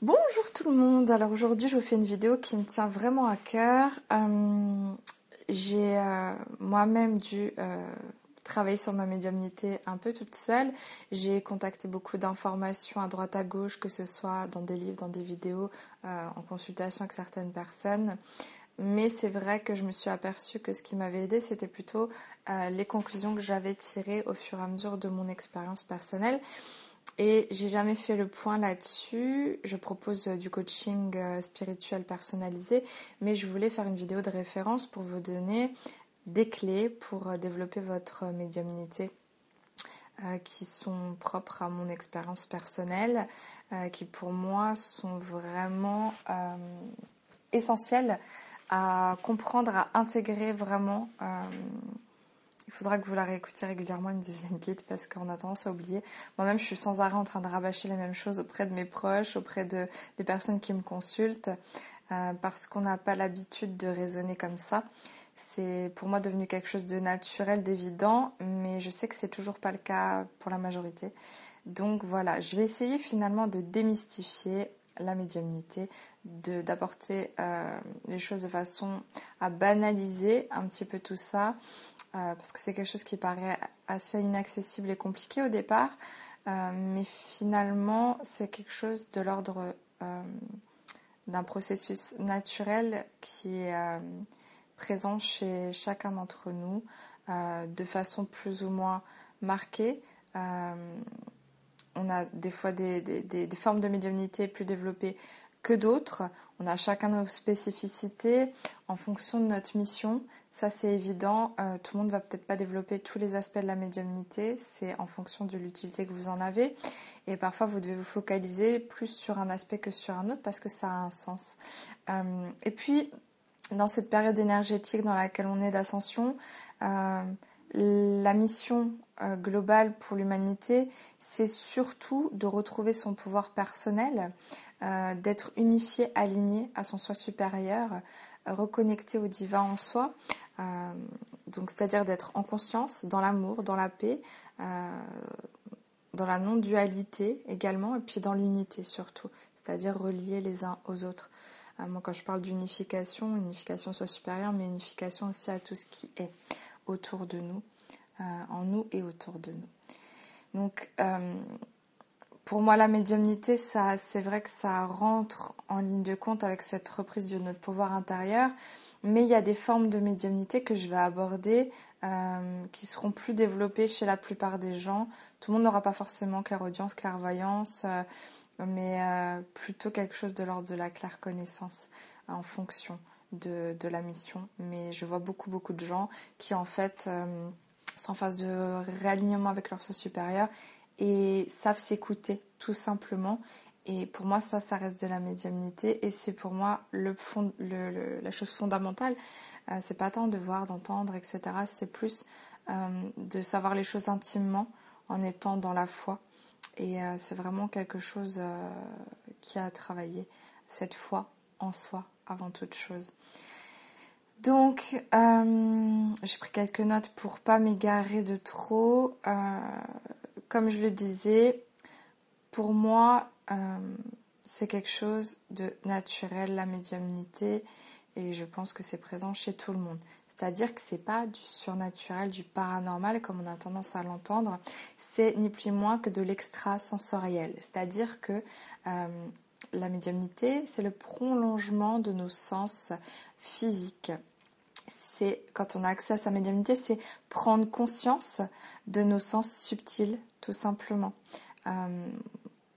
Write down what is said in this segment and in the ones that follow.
Bonjour tout le monde, alors aujourd'hui je vous fais une vidéo qui me tient vraiment à cœur. Euh, j'ai euh, moi-même dû euh, travailler sur ma médiumnité un peu toute seule. J'ai contacté beaucoup d'informations à droite à gauche, que ce soit dans des livres, dans des vidéos, en consultation avec certaines personnes. Mais c'est vrai que je me suis aperçue que ce qui m'avait aidé, c'était plutôt les conclusions que j'avais tirées au fur et à mesure de mon expérience personnelle. Et j'ai jamais fait le point là-dessus. Je propose euh, du coaching euh, spirituel personnalisé, mais je voulais faire une vidéo de référence pour vous donner des clés pour euh, développer votre médiumnité qui sont propres à mon expérience personnelle, qui pour moi sont vraiment essentielles à comprendre, à intégrer vraiment il faudra que vous la réécoutiez régulièrement, une dizaine guide, parce qu'on a tendance à oublier. Moi-même, je suis sans arrêt en train de rabâcher les mêmes choses auprès de mes proches, auprès de, des personnes qui me consultent, euh, parce qu'on n'a pas l'habitude de raisonner comme ça. C'est pour moi devenu quelque chose de naturel, d'évident, mais je sais que c'est toujours pas le cas pour la majorité. Donc voilà, je vais essayer finalement de démystifier la médiumnité, d'apporter euh, les choses de façon à banaliser un petit peu tout ça, euh, parce que c'est quelque chose qui paraît assez inaccessible et compliqué au départ, euh, mais finalement c'est quelque chose de l'ordre d'un processus naturel qui est présent chez chacun d'entre nous de façon plus ou moins marquée. On a des fois des, formes de médiumnité plus développées que d'autres. On a chacun nos spécificités en fonction de notre mission. Ça, c'est évident. Euh, tout le monde va peut-être pas développer tous les aspects de la médiumnité. C'est en fonction de l'utilité que vous en avez. Et parfois, vous devez vous focaliser plus sur un aspect que sur un autre parce que ça a un sens. Euh, et puis, dans cette période énergétique dans laquelle on est d'ascension, euh, la mission globale pour l'humanité, c'est surtout de retrouver son pouvoir personnel, d'être unifié, aligné à son soi supérieur, reconnecté au divin en soi, euh, donc c'est-à-dire d'être en conscience, dans l'amour, dans la paix, dans la non-dualité également, et puis dans l'unité surtout, c'est-à-dire relier les uns aux autres. moi, quand je parle d'unification, unification soit supérieure, mais unification aussi à tout ce qui est autour de nous, euh, en nous et autour de nous. Donc, euh, pour moi, la médiumnité, c'est vrai que ça rentre en ligne de compte avec cette reprise de notre pouvoir intérieur, mais il y a des formes de médiumnité que je vais aborder euh, qui seront plus développées chez la plupart des gens. Tout le monde n'aura pas forcément clairaudience, clairvoyance, mais plutôt quelque chose de l'ordre de la claire connaissance en fonction de, la mission. Mais je vois beaucoup, beaucoup de gens qui, en fait, euh, sont en phase de réalignement avec leur soi supérieur et savent s'écouter, tout simplement. Et pour moi, ça, ça reste de la médiumnité. Et c'est pour moi le fond, la chose fondamentale. Euh, c'est pas tant de voir, d'entendre, etc. C'est plus euh, de savoir les choses intimement en étant dans la foi. Et c'est vraiment quelque chose qui a travaillé cette foi en soi avant toute chose. Donc, euh, j'ai pris quelques notes pour pas m'égarer de trop. Euh, comme je le disais, pour moi, euh, c'est quelque chose de naturel, la médiumnité, et je pense que c'est présent chez tout le monde. C'est-à-dire que c'est pas du surnaturel, du paranormal comme on a tendance à l'entendre, c'est ni plus ni moins que de l'extrasensoriel. C'est-à-dire que la médiumnité, c'est le prolongement de nos sens physiques. C'est quand on a accès à sa médiumnité, c'est prendre conscience de nos sens subtils, tout simplement. Euh,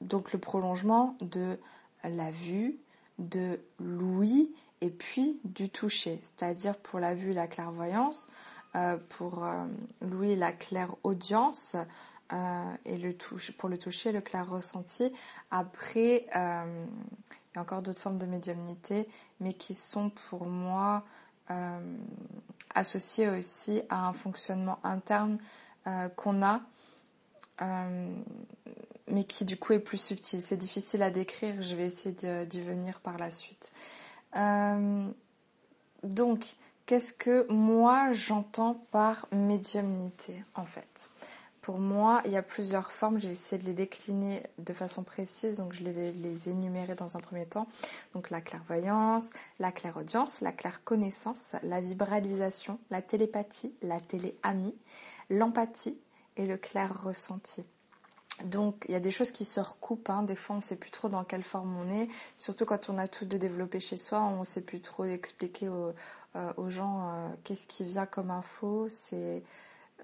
donc le prolongement de la vue, de l'ouïe et puis du toucher, c'est-à-dire pour la vue la clairvoyance, euh, pour euh, l'ouïe la claire audience, et le touche, pour le toucher, le clair ressenti. Après, il y a encore d'autres formes de médiumnité, mais qui sont pour moi associées aussi à un fonctionnement interne qu'on a, mais qui du coup est plus subtil. C'est difficile à décrire, je vais essayer d'y venir par la suite. donc, qu'est-ce que moi j'entends par médiumnité en fait? Pour moi, il y a plusieurs formes. J'ai essayé de les décliner de façon précise, donc je vais les énumérer dans un premier temps. Donc la clairvoyance, la clairaudience, la clairconnaissance, la vibralisation, la télépathie, la téléamie, l'empathie le clair ressenti. Donc il y a des choses qui se recoupent, hein. des fois on ne sait plus trop dans quelle forme on est, surtout quand on a tout de développé chez soi, on ne sait plus trop expliquer aux, euh, gens euh, qu'est-ce qui vient comme info, c'est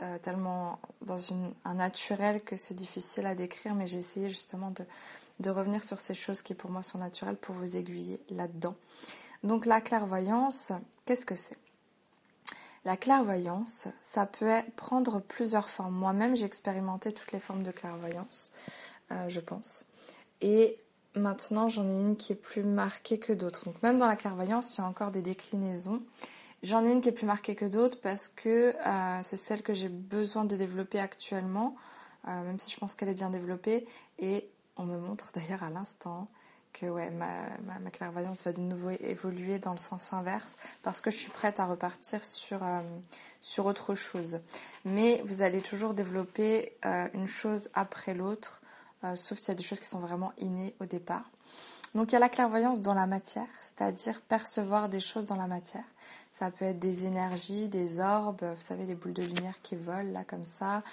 euh, tellement dans un naturel que c'est difficile à décrire, mais j'ai essayé justement de, revenir sur ces choses qui pour moi sont naturelles pour vous aiguiller là-dedans. Donc la clairvoyance, qu'est-ce que c'est? La clairvoyance, ça peut prendre plusieurs formes. Moi-même, j'ai expérimenté toutes les formes de clairvoyance, euh, je pense. Et maintenant, j'en ai une qui est plus marquée que d'autres. Donc même dans la clairvoyance, il y a encore des déclinaisons. J'en ai une qui est plus marquée que d'autres parce que euh, c'est celle que j'ai besoin de développer actuellement, euh, même si je pense qu'elle est bien développée. Et on me montre d'ailleurs à l'instant que ma, clairvoyance va de nouveau évoluer dans le sens inverse parce que je suis prête à repartir sur, euh, autre chose. Mais vous allez toujours développer une chose après l'autre, sauf s'il y a des choses qui sont vraiment innées au départ. Donc il y a la clairvoyance dans la matière, c'est-à-dire percevoir des choses dans la matière. Ça peut être des énergies, des orbes, vous savez, les boules de lumière qui volent là comme ça.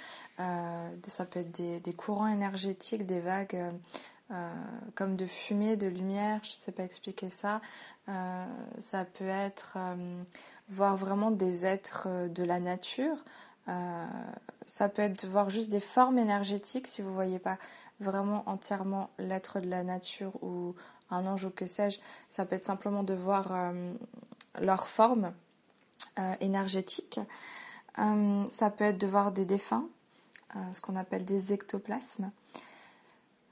Euh, ça peut être des, courants énergétiques, des vagues euh, euh, comme de fumée, de lumière, je ne sais pas expliquer ça. ça peut être voir vraiment des êtres de la nature. ça peut être voir juste des formes énergétiques si vous ne voyez pas vraiment entièrement l'être de la nature ou un ange ou que sais-je. Ça peut être simplement de voir leur forme euh, énergétique. Euh, ça peut être de voir des défunts, euh, ce qu'on appelle des ectoplasmes.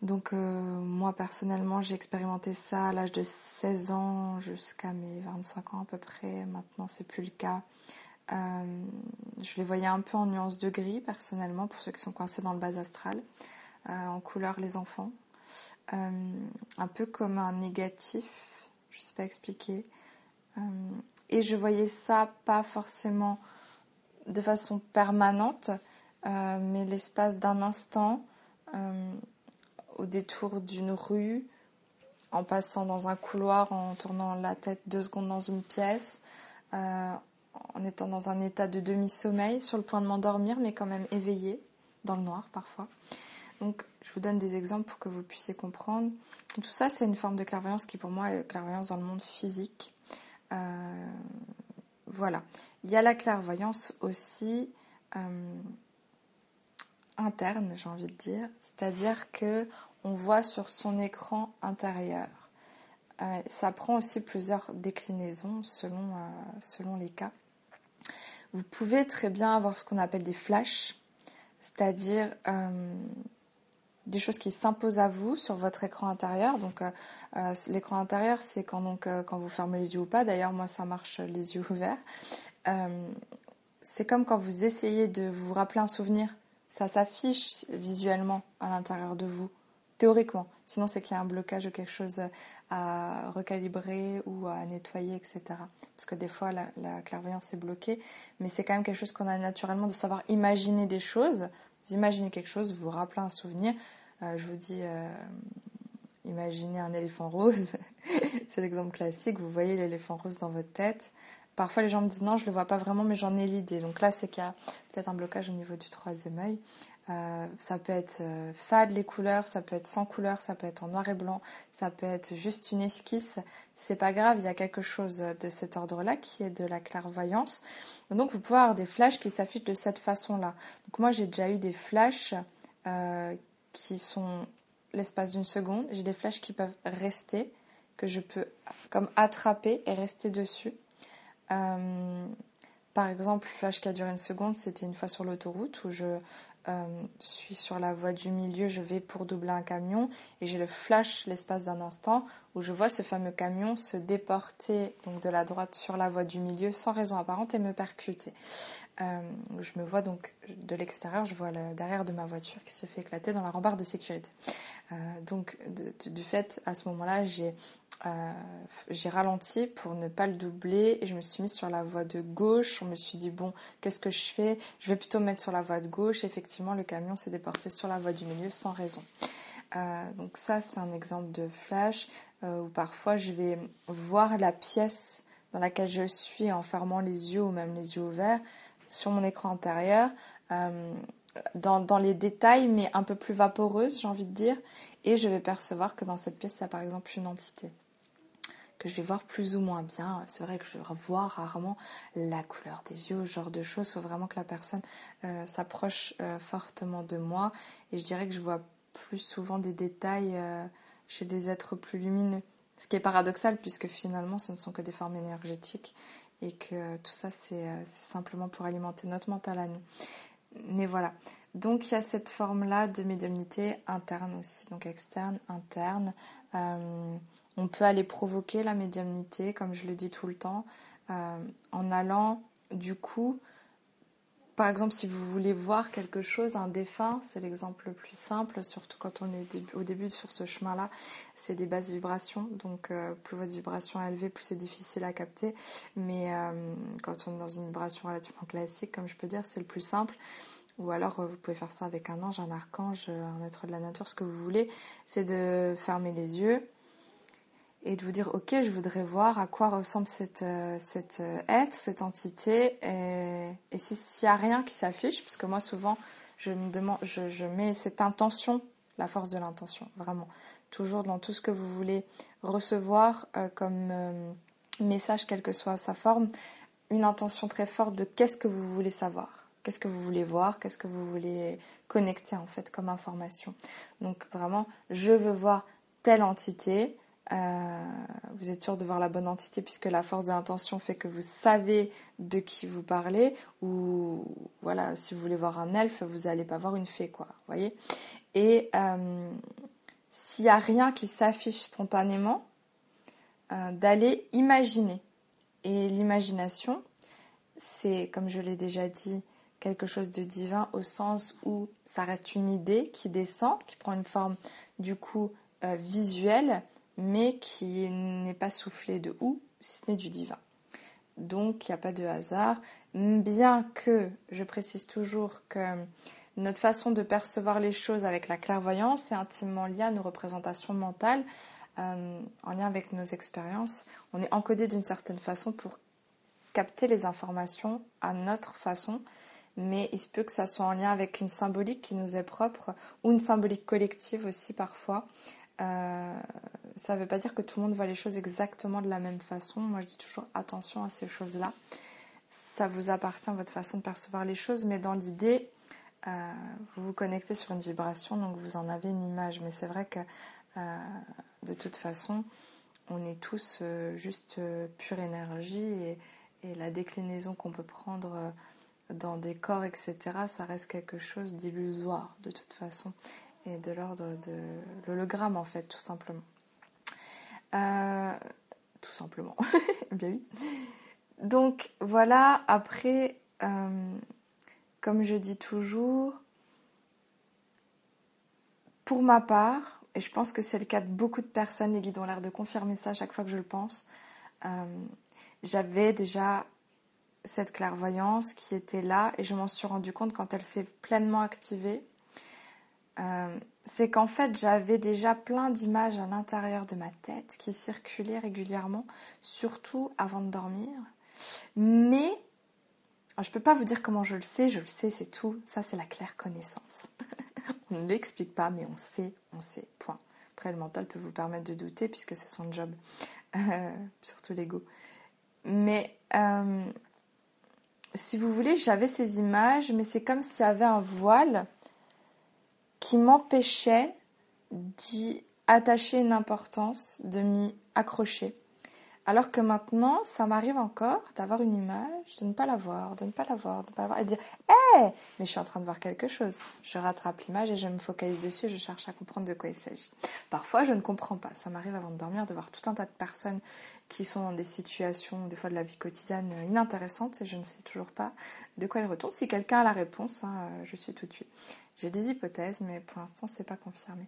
Donc moi personnellement j'ai expérimenté ça à l'âge de 16 ans jusqu'à mes 25 ans à peu près. Maintenant c'est plus le cas. je les voyais un peu en nuance de gris personnellement pour ceux qui sont coincés dans le bas astral, en couleur les enfants. un peu comme un négatif, je ne sais pas expliquer. Euh, et je voyais ça pas forcément de façon permanente, euh, mais l'espace d'un instant, euh, au détour d'une rue, en passant dans un couloir, en tournant la tête deux secondes dans une pièce, en étant dans un état de demi-sommeil, sur le point de m'endormir, mais quand même éveillé, dans le noir parfois. Donc, je vous donne des exemples pour que vous puissiez comprendre. Tout ça, c'est une forme de clairvoyance qui, pour moi, est clairvoyance dans le monde physique. Euh, voilà. Il y a la clairvoyance aussi euh, interne, j'ai envie de dire, c'est-à-dire que on voit sur son écran intérieur. Euh, ça prend aussi plusieurs déclinaisons selon, selon les cas. Vous pouvez très bien avoir ce qu'on appelle des flashs, c'est-à-dire des choses qui s'imposent à vous sur votre écran intérieur. Donc, euh, euh, l'écran intérieur, c'est quand, donc, euh, quand vous fermez les yeux ou pas. D'ailleurs, moi, ça marche les yeux ouverts. c'est comme quand vous essayez de vous rappeler un souvenir. Ça s'affiche visuellement à l'intérieur de vous, théoriquement. Sinon, c'est qu'il y a un blocage ou quelque chose à recalibrer ou à nettoyer, etc. Parce que des fois, la, la clairvoyance est bloquée. Mais c'est quand même quelque chose qu'on a naturellement de savoir imaginer des choses vous imaginez quelque chose, vous vous rappelez un souvenir. Euh, je vous dis, euh, imaginez un éléphant rose. c'est l'exemple classique. Vous voyez l'éléphant rose dans votre tête. Parfois, les gens me disent non, je ne le vois pas vraiment, mais j'en ai l'idée. Donc là, c'est qu'il y a peut-être un blocage au niveau du troisième œil. Euh, ça peut être fade les couleurs, ça peut être sans couleur, ça peut être en noir et blanc, ça peut être juste une esquisse. C'est pas grave, il y a quelque chose de cet ordre-là qui est de la clairvoyance. Donc vous pouvez avoir des flashs qui s'affichent de cette façon-là. Donc moi j'ai déjà eu des flashs euh, qui sont l'espace d'une seconde. J'ai des flashs qui peuvent rester, que je peux comme attraper et rester dessus. Euh, par exemple, le flash qui a duré une seconde, c'était une fois sur l'autoroute où je euh, suis sur la voie du milieu, je vais pour doubler un camion et j'ai le flash l'espace d'un instant où je vois ce fameux camion se déporter donc de la droite sur la voie du milieu sans raison apparente et me percuter. Euh, je me vois donc de l'extérieur, je vois le derrière de ma voiture qui se fait éclater dans la rambarde de sécurité. Donc du fait à ce moment-là j'ai euh, j'ai ralenti pour ne pas le doubler et je me suis mise sur la voie de gauche. On me suis dit, bon, qu'est-ce que je fais? Je vais plutôt mettre sur la voie de gauche. Effectivement, le camion s'est déporté sur la voie du milieu sans raison. Euh, donc ça, c'est un exemple de flash où parfois je vais voir la pièce dans laquelle je suis en fermant les yeux ou même les yeux ouverts sur mon écran intérieur dans, les détails, mais un peu plus vaporeuse, j'ai envie de dire. Et je vais percevoir que dans cette pièce, il y a par exemple une entité que je vais voir plus ou moins bien. C'est vrai que je vois rarement la couleur des yeux, ce genre de choses. Faut vraiment que la personne euh, s'approche euh, fortement de moi. Et je dirais que je vois plus souvent des détails euh, chez des êtres plus lumineux. Ce qui est paradoxal puisque finalement ce ne sont que des formes énergétiques et que tout ça c'est simplement pour alimenter notre mental à nous mais voilà. Donc il y a cette forme-là de médiumnité interne aussi, donc externe, interne. On peut aller provoquer la médiumnité, comme je le dis tout le temps, euh, en allant du coup, par exemple, si vous voulez voir quelque chose, un défunt, c'est l'exemple le plus simple, surtout quand on est au début sur ce chemin-là, c'est des basses vibrations, donc euh, plus votre vibration est élevée, plus c'est difficile à capter, mais quand on est dans une vibration relativement classique, comme je peux dire, c'est le plus simple. Ou alors euh, vous pouvez faire ça avec un ange, un archange, un être de la nature, ce que vous voulez. C'est de fermer les yeux et de vous dire ok je voudrais voir à quoi ressemble cette, euh, cette euh, être, cette entité et, s'il n'y a rien qui s'affiche, parce que moi souvent je me demande, je, mets cette intention, la force de l'intention, vraiment, toujours dans tout ce que vous voulez recevoir comme message, quelle que soit sa forme, une intention très forte de qu'est-ce que vous voulez savoir. Qu'est-ce que vous voulez voir Qu'est-ce que vous voulez connecter en fait comme information Donc vraiment, je veux voir telle entité. Euh, vous êtes sûr de voir la bonne entité puisque la force de l'intention fait que vous savez de qui vous parlez. Ou voilà, si vous voulez voir un elfe, vous n'allez pas voir une fée, quoi. Voyez Et euh, s'il n'y a rien qui s'affiche spontanément, euh, d'aller imaginer. Et l'imagination, c'est, comme je l'ai déjà dit, quelque chose de divin au sens où ça reste une idée qui descend, qui prend une forme du coup visuelle, mais qui n'est pas soufflée de ou, si ce n'est du divin. Donc il n'y a pas de hasard, bien que je précise toujours que notre façon de percevoir les choses avec la clairvoyance est intimement liée à nos représentations mentales, euh, en lien avec nos expériences. On est encodé d'une certaine façon pour capter les informations à notre façon mais il se peut que ça soit en lien avec une symbolique qui nous est propre ou une symbolique collective aussi parfois. Euh, ça ne veut pas dire que tout le monde voit les choses exactement de la même façon. Moi, je dis toujours attention à ces choses-là. Ça vous appartient, votre façon de percevoir les choses, mais dans l'idée, euh, vous vous connectez sur une vibration, donc vous en avez une image. Mais c'est vrai que euh, de toute façon, on est tous juste pure énergie et, et la déclinaison qu'on peut prendre dans des corps, etc., ça reste quelque chose d'illusoire de toute façon, et de l'ordre de l'hologramme en fait, tout simplement. Euh, tout simplement, bien oui. Donc voilà, après, euh, comme je dis toujours, pour ma part, et je pense que c'est le cas de beaucoup de personnes, les guides ont l'air de confirmer ça chaque fois que je le pense, euh, j'avais déjà cette clairvoyance qui était là et je m'en suis rendu compte quand elle s'est pleinement activée. Euh, c'est qu'en fait j'avais déjà plein d'images à l'intérieur de ma tête qui circulaient régulièrement, surtout avant de dormir. Mais je ne peux pas vous dire comment je le sais, je le sais, c'est tout. Ça, c'est la claire connaissance. on ne l'explique pas, mais on sait, on sait, point. Après, le mental peut vous permettre de douter puisque c'est son job, euh, surtout l'ego. Mais euh, si vous voulez, j'avais ces images, mais c'est comme s'il y avait un voile qui m'empêchait d'y attacher une importance, de m'y accrocher. Alors que maintenant, ça m'arrive encore d'avoir une image, de ne pas la voir, de ne pas la voir, de ne pas la voir, et de dire Hé Mais je suis en train de voir quelque chose. Je rattrape l'image et je me focalise dessus, je cherche à comprendre de quoi il s'agit. Parfois, je ne comprends pas. Ça m'arrive avant de dormir de voir tout un tas de personnes qui sont dans des situations, des fois de la vie quotidienne, inintéressantes et je ne sais toujours pas de quoi elles retournent. Si quelqu'un a la réponse, hein, je suis tout de suite. J'ai des hypothèses, mais pour l'instant, ce n'est pas confirmé.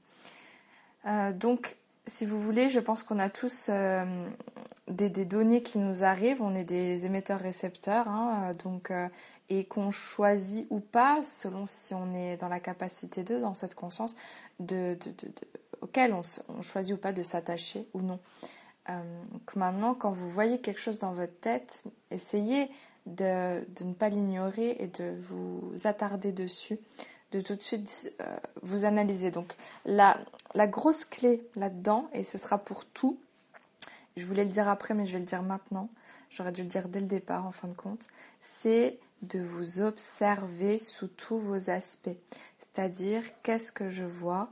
Euh, donc, si vous voulez, je pense qu'on a tous euh, des, données qui nous arrivent. On est des émetteurs-récepteurs, hein, donc et qu'on choisit ou pas, selon si on est dans la capacité de, dans cette conscience, auquel on, choisit ou pas de s'attacher ou non. donc maintenant, quand vous voyez quelque chose dans votre tête, essayez de, ne pas l'ignorer et de vous attarder dessus, de tout de suite euh, vous analyser. Donc la, grosse clé là-dedans, et ce sera pour tout, je voulais le dire après mais je vais le dire maintenant, j'aurais dû le dire dès le départ en fin de compte, c'est de vous observer sous tous vos aspects. C'est-à-dire qu'est-ce que je vois,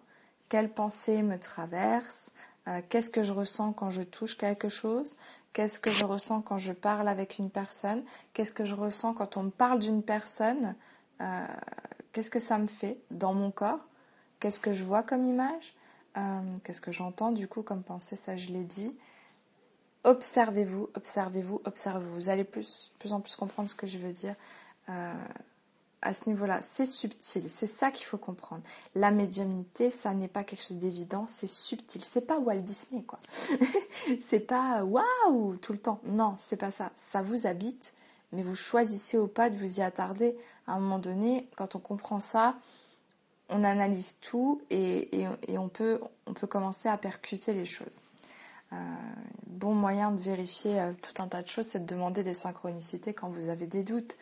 quelles pensées me traversent, euh, qu'est-ce que je ressens quand je touche quelque chose, Qu'est-ce que je ressens quand je parle avec une personne Qu'est-ce que je ressens quand on me parle d'une personne euh, Qu'est-ce que ça me fait dans mon corps? Qu'est-ce que je vois comme image? Euh, Qu'est-ce que j'entends du coup comme pensée? Ça, je l'ai dit. Observez-vous, observez-vous, observez-vous. Vous allez plus, plus en plus comprendre ce que je veux dire. Euh, à ce niveau-là. C'est subtil, c'est ça qu'il faut comprendre. La médiumnité, ça n'est pas quelque chose d'évident, c'est subtil. C'est pas Walt Disney, quoi. c'est pas waouh tout le temps. Non, c'est pas ça. Ça vous habite, mais vous choisissez ou pas de vous y attarder. À un moment donné, quand on comprend ça, on analyse tout et, on, peut, on peut commencer à percuter les choses. Euh, bon moyen de vérifier euh, tout un tas de choses, c'est de demander des synchronicités quand vous avez des doutes.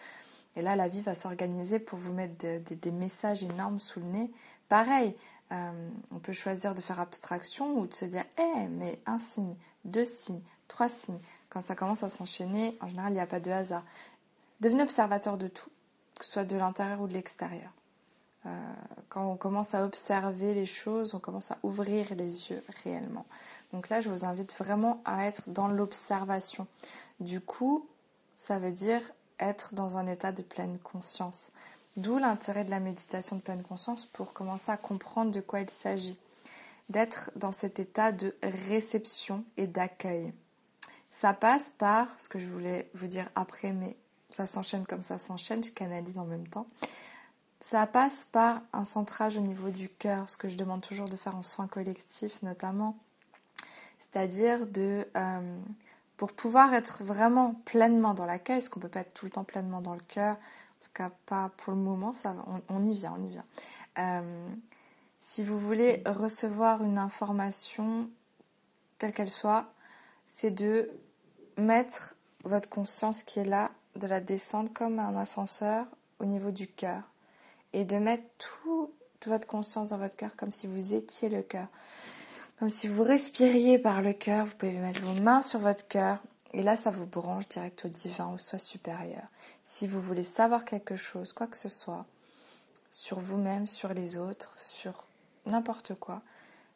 Et là, la vie va s'organiser pour vous mettre des messages énormes sous le nez. Pareil, euh, on peut choisir de faire abstraction ou de se dire, eh, mais un signe, deux signes, trois signes. Quand ça commence à s'enchaîner, en général, il n'y a pas de hasard. Devenez observateur de tout, que ce soit de l'intérieur ou de l'extérieur. Euh, quand on commence à observer les choses, on commence à ouvrir les yeux réellement. Donc là, je vous invite vraiment à être dans l'observation. Du coup, ça veut dire être dans un état de pleine conscience. D'où l'intérêt de la méditation de pleine conscience pour commencer à comprendre de quoi il s'agit. D'être dans cet état de réception et d'accueil. Ça passe par, ce que je voulais vous dire après, mais ça s'enchaîne comme ça s'enchaîne, je canalise en même temps. Ça passe par un centrage au niveau du cœur, ce que je demande toujours de faire en soins collectifs notamment. C'est-à-dire de... Euh, pour pouvoir être vraiment pleinement dans l'accueil, parce qu'on ne peut pas être tout le temps pleinement dans le cœur, en tout cas pas pour le moment, ça, on, y vient, on y vient. Euh, si vous voulez recevoir une information, quelle qu'elle soit, c'est de mettre votre conscience qui est là, de la descendre comme un ascenseur au niveau du cœur, et de mettre toute votre conscience dans votre cœur comme si vous étiez le cœur. Comme si vous respiriez par le cœur, vous pouvez mettre vos mains sur votre cœur et là ça vous branche direct au divin, au soi supérieur. Si vous voulez savoir quelque chose, quoi que ce soit, sur vous-même, sur les autres, sur n'importe quoi,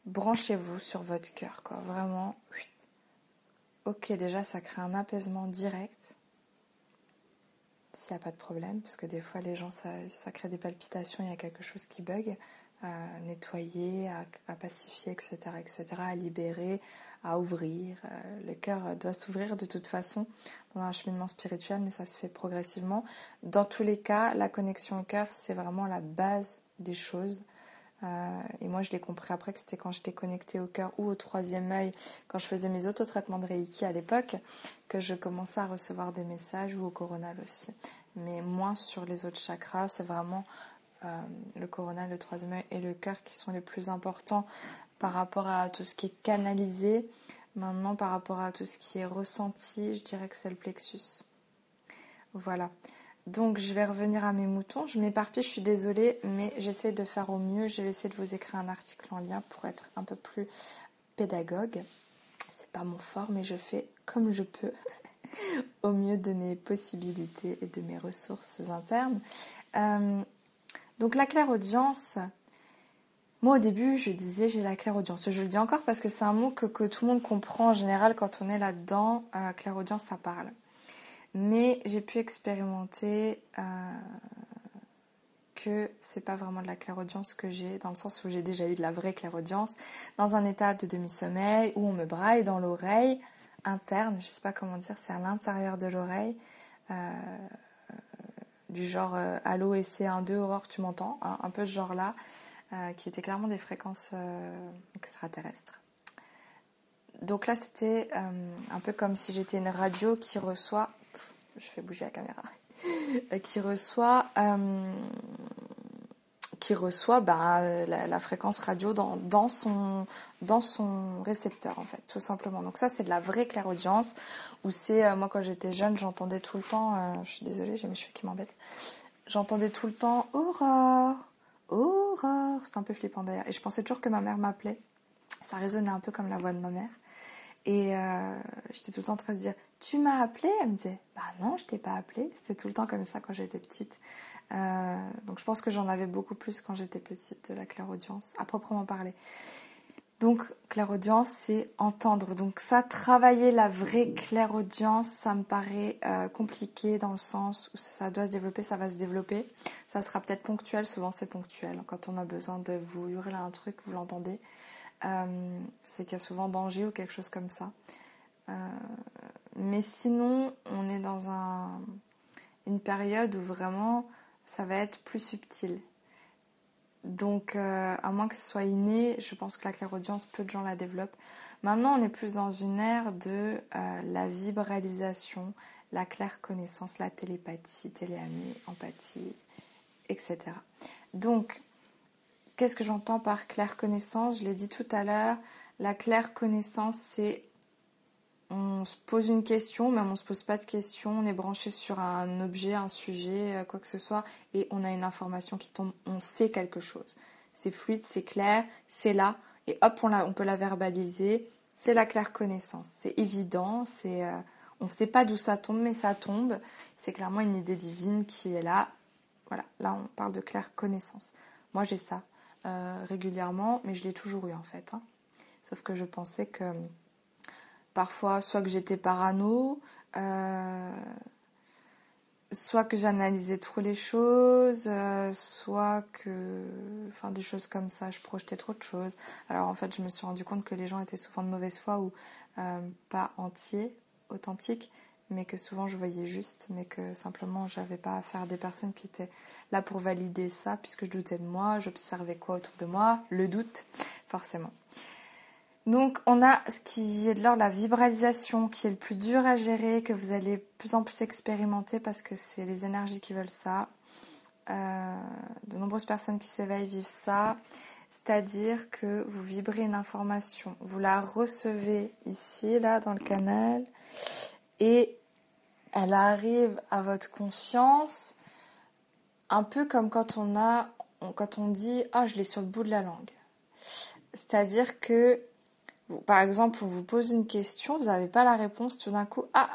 branchez-vous sur votre cœur, quoi. Vraiment, ok, déjà ça crée un apaisement direct s'il n'y a pas de problème, parce que des fois les gens ça, crée des palpitations, il y a quelque chose qui bug à nettoyer, à, pacifier, etc., etc., à libérer, à ouvrir. Euh, le cœur doit s'ouvrir de toute façon dans un cheminement spirituel, mais ça se fait progressivement. Dans tous les cas, la connexion au cœur, c'est vraiment la base des choses. Euh, et moi, je l'ai compris après que c'était quand j'étais connectée au cœur ou au troisième œil, quand je faisais mes autotraitements de Reiki à l'époque, que je commençais à recevoir des messages ou au coronal aussi. Mais moins sur les autres chakras, c'est vraiment euh, le coronal, le troisième œil et le cœur qui sont les plus importants par rapport à tout ce qui est canalisé. Maintenant, par rapport à tout ce qui est ressenti, je dirais que c'est le plexus. Voilà. Donc, je vais revenir à mes moutons. Je m'éparpille, je suis désolée, mais j'essaie de faire au mieux. Je vais essayer de vous écrire un article en lien pour être un peu plus pédagogue. C'est pas mon fort, mais je fais comme je peux, au mieux de mes possibilités et de mes ressources internes. Euh, donc la claire-audience, moi au début je disais j'ai la claire-audience. Je le dis encore parce que c'est un mot que, tout le monde comprend en général quand on est là-dedans. Euh, claire-audience ça parle. Mais j'ai pu expérimenter euh, que c'est pas vraiment de la claire-audience que j'ai, dans le sens où j'ai déjà eu de la vraie claire-audience, dans un état de demi-sommeil où on me braille dans l'oreille interne, je sais pas comment dire, c'est à l'intérieur de l'oreille. Euh, du genre euh, Allô et C1-2, Aurore, tu m'entends? Un peu ce genre-là, euh, qui était clairement des fréquences euh, extraterrestres. donc là, c'était un peu comme si j'étais une radio qui reçoit. Je fais bouger la caméra. qui reçoit qui reçoit bah, la, fréquence radio dans, son, dans son récepteur, en fait, tout simplement. Donc ça, c'est de la vraie clairaudience, où c'est, euh, moi quand j'étais jeune, j'entendais tout le temps, euh, je suis désolée, j'ai mes cheveux qui m'embêtent, j'entendais tout le temps Aurore, Aurore, c'est un peu flippant d'ailleurs, et je pensais toujours que ma mère m'appelait, ça résonnait un peu comme la voix de ma mère, et euh, j'étais tout le temps en train de dire Tu m'as appelé? Elle me disait Bah non, je t'ai pas appelé. C'était tout le temps comme ça quand j'étais petite. Euh, donc je pense que j'en avais beaucoup plus quand j'étais petite, de la clairaudience, à proprement parler. Donc clairaudience, c'est entendre. Donc ça, travailler la vraie clairaudience, ça me paraît euh, compliqué dans le sens où ça doit se développer, ça va se développer. Ça sera peut-être ponctuel, souvent c'est ponctuel. Quand on a besoin de vous hurler un truc, vous l'entendez. Euh, c'est qu'il y a souvent danger ou quelque chose comme ça. mais sinon, on est dans un, une période où vraiment ça va être plus subtil. Donc, euh, à moins que ce soit inné, je pense que la clairaudience, peu de gens la développent. Maintenant, on est plus dans une ère de euh, la vibralisation, la claire connaissance, la télépathie, téléamie, empathie, etc. Donc, qu'est-ce que j'entends par claire connaissance? Je l'ai dit tout à l'heure, la claire connaissance, c'est on se pose une question, même on se pose pas de question, on est branché sur un objet, un sujet, euh, quoi que ce soit, et on a une information qui tombe, on sait quelque chose. C'est fluide, c'est clair, c'est là, et hop, on, peut la verbaliser. C'est la claire connaissance, c'est évident, euh, on ne sait pas d'où ça tombe, mais ça tombe. C'est clairement une idée divine qui est là. Voilà, là on parle de claire connaissance. Moi j'ai ça euh, régulièrement, mais je l'ai toujours eu en fait. Hein. Sauf que je pensais que Parfois, soit que j'étais parano, euh, soit que j'analysais trop les choses, euh, soit que. Enfin, des choses comme ça, je projetais trop de choses. Alors en fait, je me suis rendu compte que les gens étaient souvent de mauvaise foi ou pas entiers, authentiques, mais que souvent je voyais juste, mais que simplement j'avais pas affaire à des personnes qui étaient là pour valider ça, puisque je doutais de moi, j'observais quoi autour de moi, le doute, forcément. Donc on a ce qui est de l'ordre la vibralisation qui est le plus dur à gérer, que vous allez de plus en plus expérimenter parce que c'est les énergies qui veulent ça. Euh, de nombreuses personnes qui s'éveillent vivent ça. C'est-à-dire que vous vibrez une information, vous la recevez ici, là, dans le canal, et elle arrive à votre conscience un peu comme quand on a, quand on dit, ah, je l'ai sur le bout de la langue. C'est-à-dire que par exemple, on vous pose une question, vous n'avez pas la réponse, tout d'un coup, ah,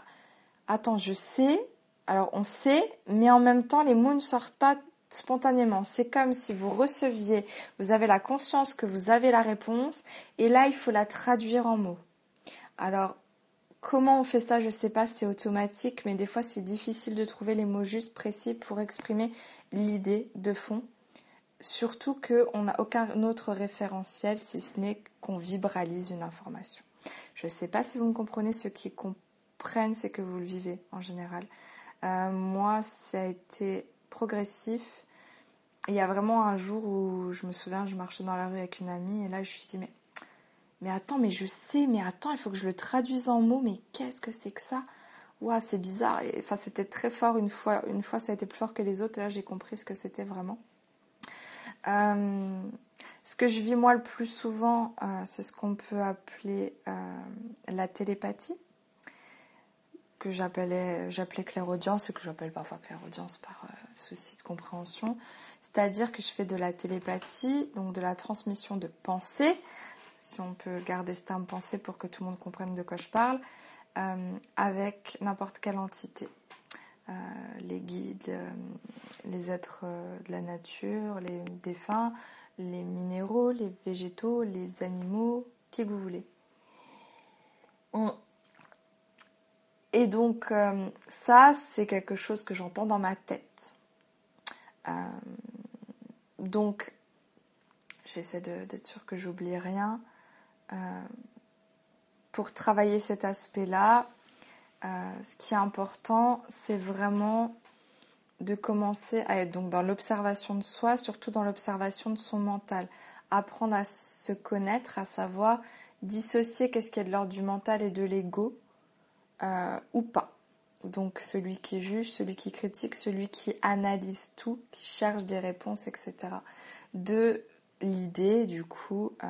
attends, je sais. Alors on sait, mais en même temps, les mots ne sortent pas spontanément. C'est comme si vous receviez, vous avez la conscience que vous avez la réponse, et là, il faut la traduire en mots. Alors, comment on fait ça, je sais pas, c'est automatique, mais des fois, c'est difficile de trouver les mots justes, précis pour exprimer l'idée de fond. Surtout qu'on n'a aucun autre référentiel si ce n'est qu'on vibralise une information. Je ne sais pas si vous me comprenez, ceux qui comprennent, c'est que vous le vivez en général. Euh, moi, ça a été progressif. Il y a vraiment un jour où je me souviens, je marchais dans la rue avec une amie et là je lui dis mais, mais attends, mais je sais, mais attends, il faut que je le traduise en mots, mais qu'est-ce que c'est que ça? Ouah, c'est bizarre. enfin, c'était très fort une fois. Une fois, ça a été plus fort que les autres. Là, j'ai compris ce que c'était vraiment. Euh, ce que je vis moi le plus souvent, euh, c'est ce qu'on peut appeler euh, la télépathie, que j'appelais, j'appelais clairaudience et que j'appelle parfois clairaudience par souci de compréhension. C'est-à-dire que je fais de la télépathie, donc de la transmission de pensée, si on peut garder ce terme pensée pour que tout le monde comprenne de quoi je parle, avec n'importe quelle entité. Euh, les guides, euh, les êtres euh, de la nature, les défunts, les minéraux, les végétaux, les animaux, qui que vous voulez. Et donc ça, c'est quelque chose que j'entends dans ma tête. donc, j'essaie d'être sûre que j'oublie rien. Pour travailler cet aspect-là, euh, ce qui est important, c'est vraiment de commencer à être donc dans l'observation de soi, surtout dans l'observation de son mental. Apprendre à se connaître, à savoir dissocier qu'est-ce qui est de l'ordre du mental et de l'ego euh, ou pas. Donc celui qui juge, celui qui critique, celui qui analyse tout, qui cherche des réponses, etc. De l'idée, du coup, euh,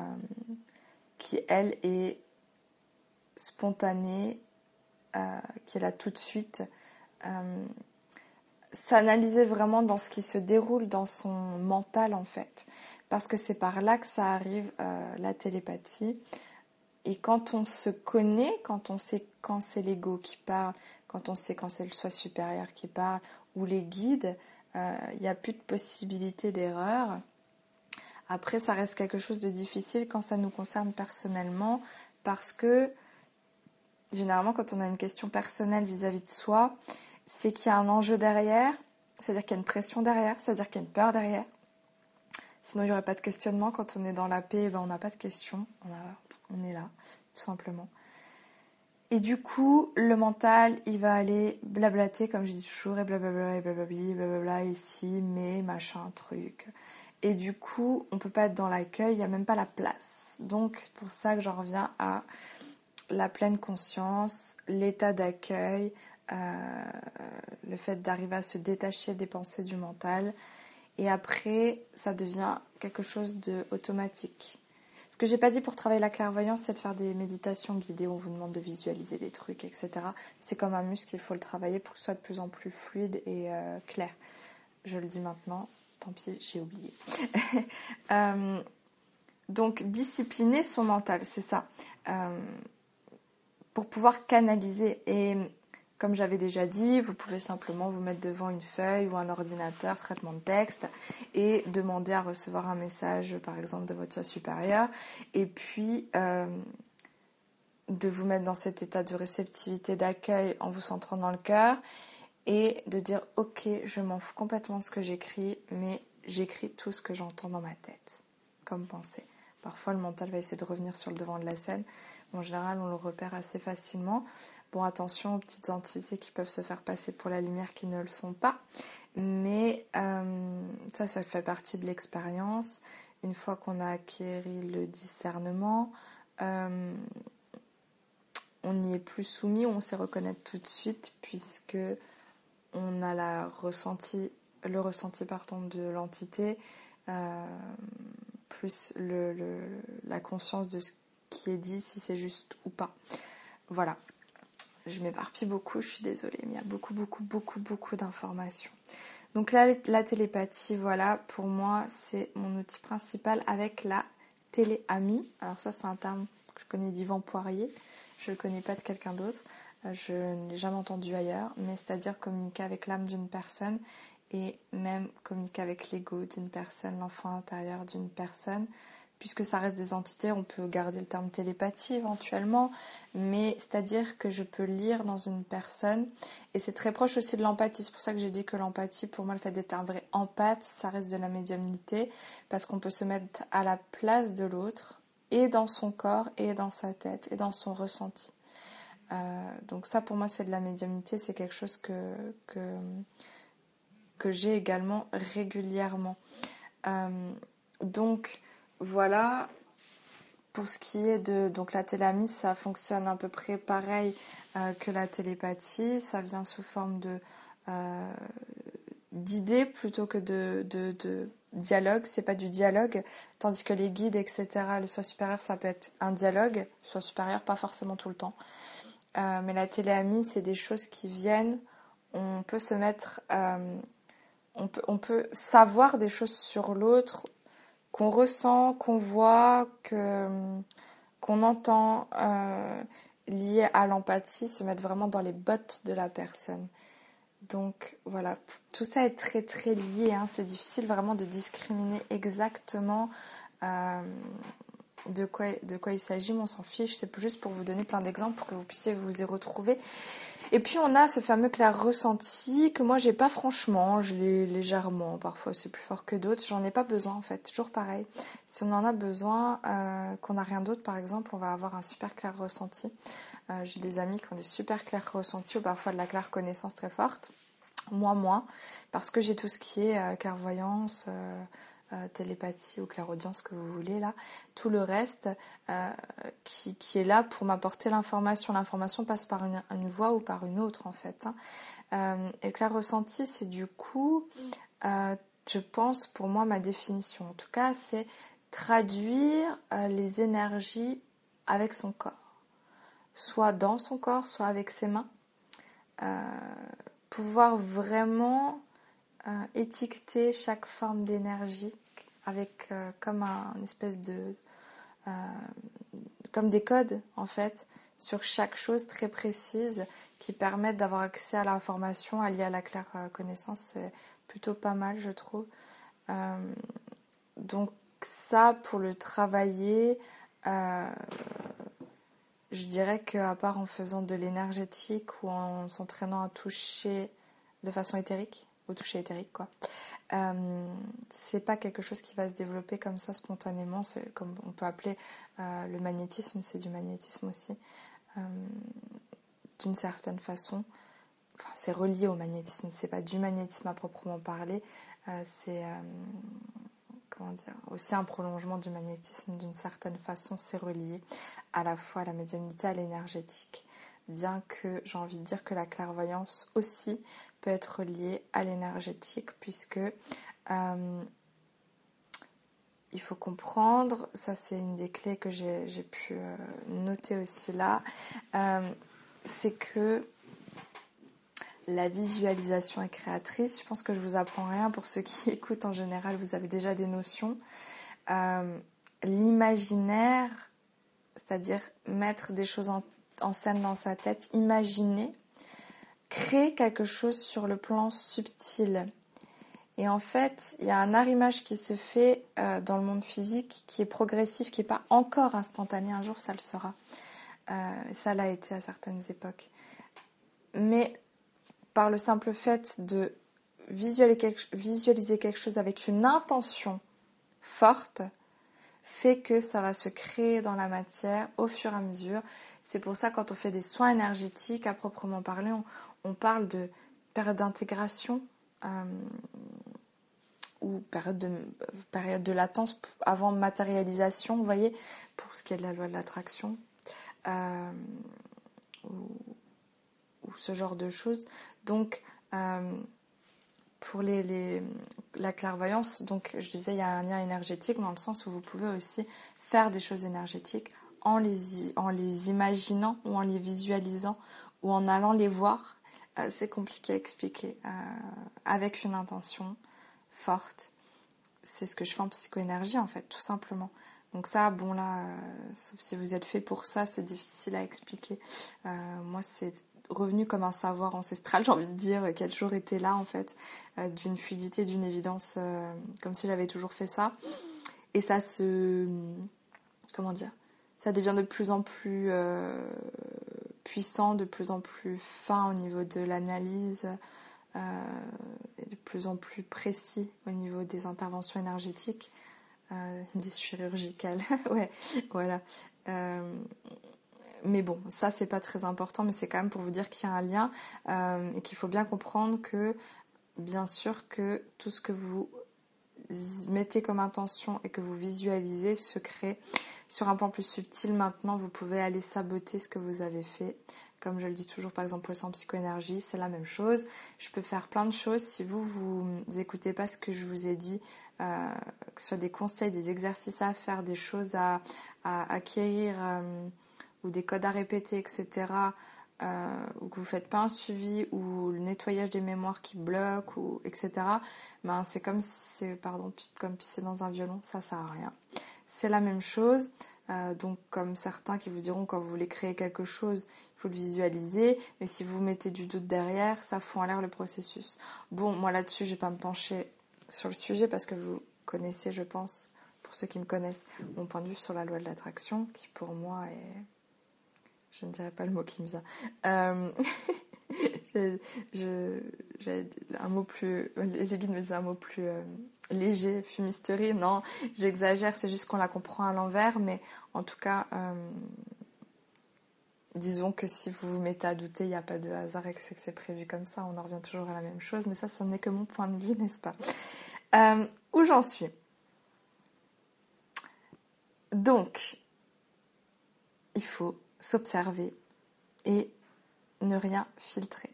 qui, elle, est spontanée, euh, est là tout de suite. S'analyser vraiment dans ce qui se déroule dans son mental, en fait. Parce que c'est par là que ça arrive, la télépathie. Et quand on se connaît, quand on sait quand c'est l'ego qui parle, quand on sait quand c'est le soi supérieur qui parle, ou les guides, euh, il n'y a plus de possibilité d'erreur. Après, ça reste quelque chose de difficile quand ça nous concerne personnellement, parce que généralement, quand on a une question personnelle vis-à-vis de soi, c'est qu'il y a un enjeu derrière, c'est-à-dire qu'il y a une pression derrière, c'est-à-dire qu'il y a une peur derrière. Sinon, il n'y aurait pas de questionnement. Quand on est dans la paix, ben, on n'a pas de questions. On est là, tout simplement. Et du coup, le mental, il va aller blablater, comme je dis toujours, et blablabla, et blablabla, blablabla, ici, mais, machin, truc. Et du coup, on peut pas être dans l'accueil, il n'y a même pas la place. Donc, c'est pour ça que j'en reviens à la pleine conscience, l'état d'accueil, euh, le fait d'arriver à se détacher des pensées du mental. Et après, ça devient quelque chose de automatique que j'ai pas dit pour travailler la clairvoyance, c'est de faire des méditations guidées. On vous demande de visualiser des trucs, etc. C'est comme un muscle, il faut le travailler pour que ce soit de plus en plus fluide et euh, clair. Je le dis maintenant, tant pis, j'ai oublié. Euh, donc, discipliner son mental, c'est ça. Euh, pour pouvoir canaliser. Et comme j'avais déjà dit, vous pouvez simplement vous mettre devant une feuille ou un ordinateur, traitement de texte, et demander à recevoir un message, par exemple, de votre soi supérieur, et puis euh, de vous mettre dans cet état de réceptivité, d'accueil en vous centrant dans le cœur, et de dire, ok, je m'en fous complètement de ce que j'écris, mais j'écris tout ce que j'entends dans ma tête, comme pensée. Parfois, le mental va essayer de revenir sur le devant de la scène. En général, on le repère assez facilement. Bon, attention aux petites entités qui peuvent se faire passer pour la lumière qui ne le sont pas. Mais euh, ça, ça fait partie de l'expérience. Une fois qu'on a acquéri le discernement, euh, on n'y est plus soumis, on sait reconnaître tout de suite puisque on a la ressenti, le ressenti de l'entité, euh, plus la conscience de ce qui est dit, si c'est juste ou pas. Voilà, je m'éparpille beaucoup, je suis désolée, mais il y a beaucoup, beaucoup, beaucoup, beaucoup d'informations. Donc la télépathie, voilà, pour moi, c'est mon outil principal avec la téléamie. Alors ça, c'est un terme que je connais d'Yvan Poirier. Je ne le connais pas de quelqu'un d'autre. Euh, je ne l'ai jamais entendu ailleurs. Mais c'est-à-dire communiquer avec l'âme d'une personne et même communiquer avec l'ego d'une personne, l'enfant intérieur d'une personne puisque ça reste des entités, on peut garder le terme télépathie éventuellement, mais c'est-à-dire que je peux lire dans une personne, et c'est très proche aussi de l'empathie, c'est pour ça que j'ai dit que l'empathie, pour moi, le fait d'être un vrai empathe, ça reste de la médiumnité, parce qu'on peut se mettre à la place de l'autre, et dans son corps, et dans sa tête, et dans son ressenti. Euh, donc ça, pour moi, c'est de la médiumnité, c'est quelque chose que, que, j'ai également régulièrement. Euh, donc, voilà. Pour ce qui est de donc la télamie, ça fonctionne à peu près pareil euh, que la télépathie. Ça vient sous forme de d'idées plutôt que de, de, de dialogue. C'est pas du dialogue, tandis que les guides, etc. Le soi supérieur, ça peut être un dialogue. Soi supérieur, pas forcément tout le temps. Euh, mais la téléamie, c'est des choses qui viennent. On peut se mettre, on peut, on peut savoir des choses sur l'autre qu'on ressent, qu'on voit, que, qu'on entend, euh, lié à l'empathie, se mettre vraiment dans les bottes de la personne. Donc voilà, tout ça est très très lié. Hein. C'est difficile vraiment de discriminer exactement euh, de, quoi, il s'agit, mais on s'en fiche. C'est juste pour vous donner plein d'exemples pour que vous puissiez vous y retrouver. Et puis on a ce fameux clair ressenti que moi j'ai pas franchement, je l'ai légèrement, parfois c'est plus fort que d'autres, j'en ai pas besoin en fait, toujours pareil. Si on en a besoin, euh, qu'on n'a rien d'autre par exemple, on va avoir un super clair ressenti. Euh, j'ai des amis qui ont des super clairs ressentis ou parfois de la claire connaissance très forte. Moi moins, parce que j'ai tout ce qui est euh, clairvoyance, euh, télépathie ou clairaudience que vous voulez là, tout le reste euh, qui, est là pour m'apporter l'information. L'information passe par une, voie ou par une autre en fait. Hein. Euh, et clair ressenti, c'est du coup, je pense pour moi ma définition. En tout cas, c'est traduire les énergies avec son corps, soit dans son corps, soit avec ses mains. pouvoir vraiment étiqueter chaque forme d'énergie avec euh, comme un espèce de euh, comme des codes en fait sur chaque chose très précise qui permettent d'avoir accès à l'information alliée à la claire euh, connaissance. C'est plutôt pas mal je trouve. Donc ça pour le travailler je dirais qu'à part en faisant de l'énergétique ou en s'entraînant à toucher de façon éthérique au toucher éthérique quoi euh, c'est pas quelque chose qui va se développer comme ça spontanément. C'est comme on peut appeler euh, le magnétisme, c'est du magnétisme aussi, euh, d'une certaine façon. Enfin, c'est relié au magnétisme. C'est pas du magnétisme à proprement parler. c'est comment dire aussi un prolongement du magnétisme d'une certaine façon. C'est relié à la fois à la médiumnité, à l'énergétique bien que j'ai envie de dire que la clairvoyance aussi peut être liée à l'énergétique, puisque euh, il faut comprendre, ça c'est une des clés que j'ai pu euh, noter aussi là, euh, c'est que la visualisation est créatrice. Je pense que je vous apprends rien pour ceux qui écoutent en général, vous avez déjà des notions. L'imaginaire, c'est-à-dire mettre des choses en en scène dans sa tête, imaginer, créer quelque chose sur le plan subtil. Et en fait, il y a un arrimage qui se fait euh, dans le monde physique qui est progressif, qui n'est pas encore instantané. Un jour, ça le sera. Euh, ça l'a été à certaines époques. Mais par le simple fait de visualiser quelque chose avec une intention forte, fait que ça va se créer dans la matière au fur et à mesure. C'est pour ça quand on fait des soins énergétiques, à proprement parler, on, parle de période d'intégration euh, ou période de, latence avant matérialisation, vous voyez, pour ce qui est de la loi de l'attraction. Euh, ou, ce genre de choses. Donc, euh, pour la clairvoyance, donc je disais, il y a un lien énergétique dans le sens où vous pouvez aussi faire des choses énergétiques en les, en les imaginant ou en les visualisant ou en allant les voir. Euh, c'est compliqué à expliquer euh, avec une intention forte. C'est ce que je fais en psychoénergie en fait, tout simplement. Donc ça, bon là, euh, sauf si vous êtes fait pour ça, c'est difficile à expliquer. moi, c'est revenu comme un savoir ancestral, j'ai envie de dire, qui a toujours été là en fait, euh, d'une fluidité, d'une évidence, euh, comme si j'avais toujours fait ça. Et ça se. Comment dire Ça devient de plus en plus euh, puissant, de plus en plus fin au niveau de l'analyse, de plus en plus précis au niveau des interventions énergétiques. Euh, disent chirurgicales, ouais, voilà mais bon, ça c'est pas très important, mais c'est quand même pour vous dire qu'il y a un lien euh, et qu'il faut bien comprendre que, bien sûr, que tout ce que vous mettez comme intention et que vous visualisez se crée sur un plan plus subtil. Maintenant, vous pouvez aller saboter ce que vous avez fait. Comme je le dis toujours, par exemple, le sang psychoénergie, c'est la même chose. Je peux faire plein de choses. Si vous, vous écoutez pas ce que je vous ai dit, euh, que ce soit des conseils, des exercices à faire, des choses à, acquérir. Euh, ou des codes à répéter, etc., euh, ou que vous faites pas un suivi ou le nettoyage des mémoires qui bloque ou etc. Ben c'est comme c'est pardon comme pisser dans un violon, ça sert à rien. C'est la même chose. Euh, donc comme certains qui vous diront quand vous voulez créer quelque chose, il faut le visualiser, mais si vous mettez du doute derrière, ça fout en l'air le processus. Bon, moi là-dessus, je vais pas me pencher sur le sujet parce que vous connaissez, je pense, pour ceux qui me connaissent, mon point de vue sur la loi de l'attraction, qui pour moi est je ne dirais pas le mot qui me vient. Euh, j'ai un mot plus. Les guides me disaient un mot plus euh, léger, fumisterie. Non, j'exagère, c'est juste qu'on la comprend à l'envers, mais en tout cas. Euh, disons que si vous vous mettez à douter, il n'y a pas de hasard et que c'est prévu comme ça, on en revient toujours à la même chose, mais ça, ce n'est que mon point de vue, n'est-ce pas? Où j'en suis? Donc, il faut s'observer et ne rien filtrer.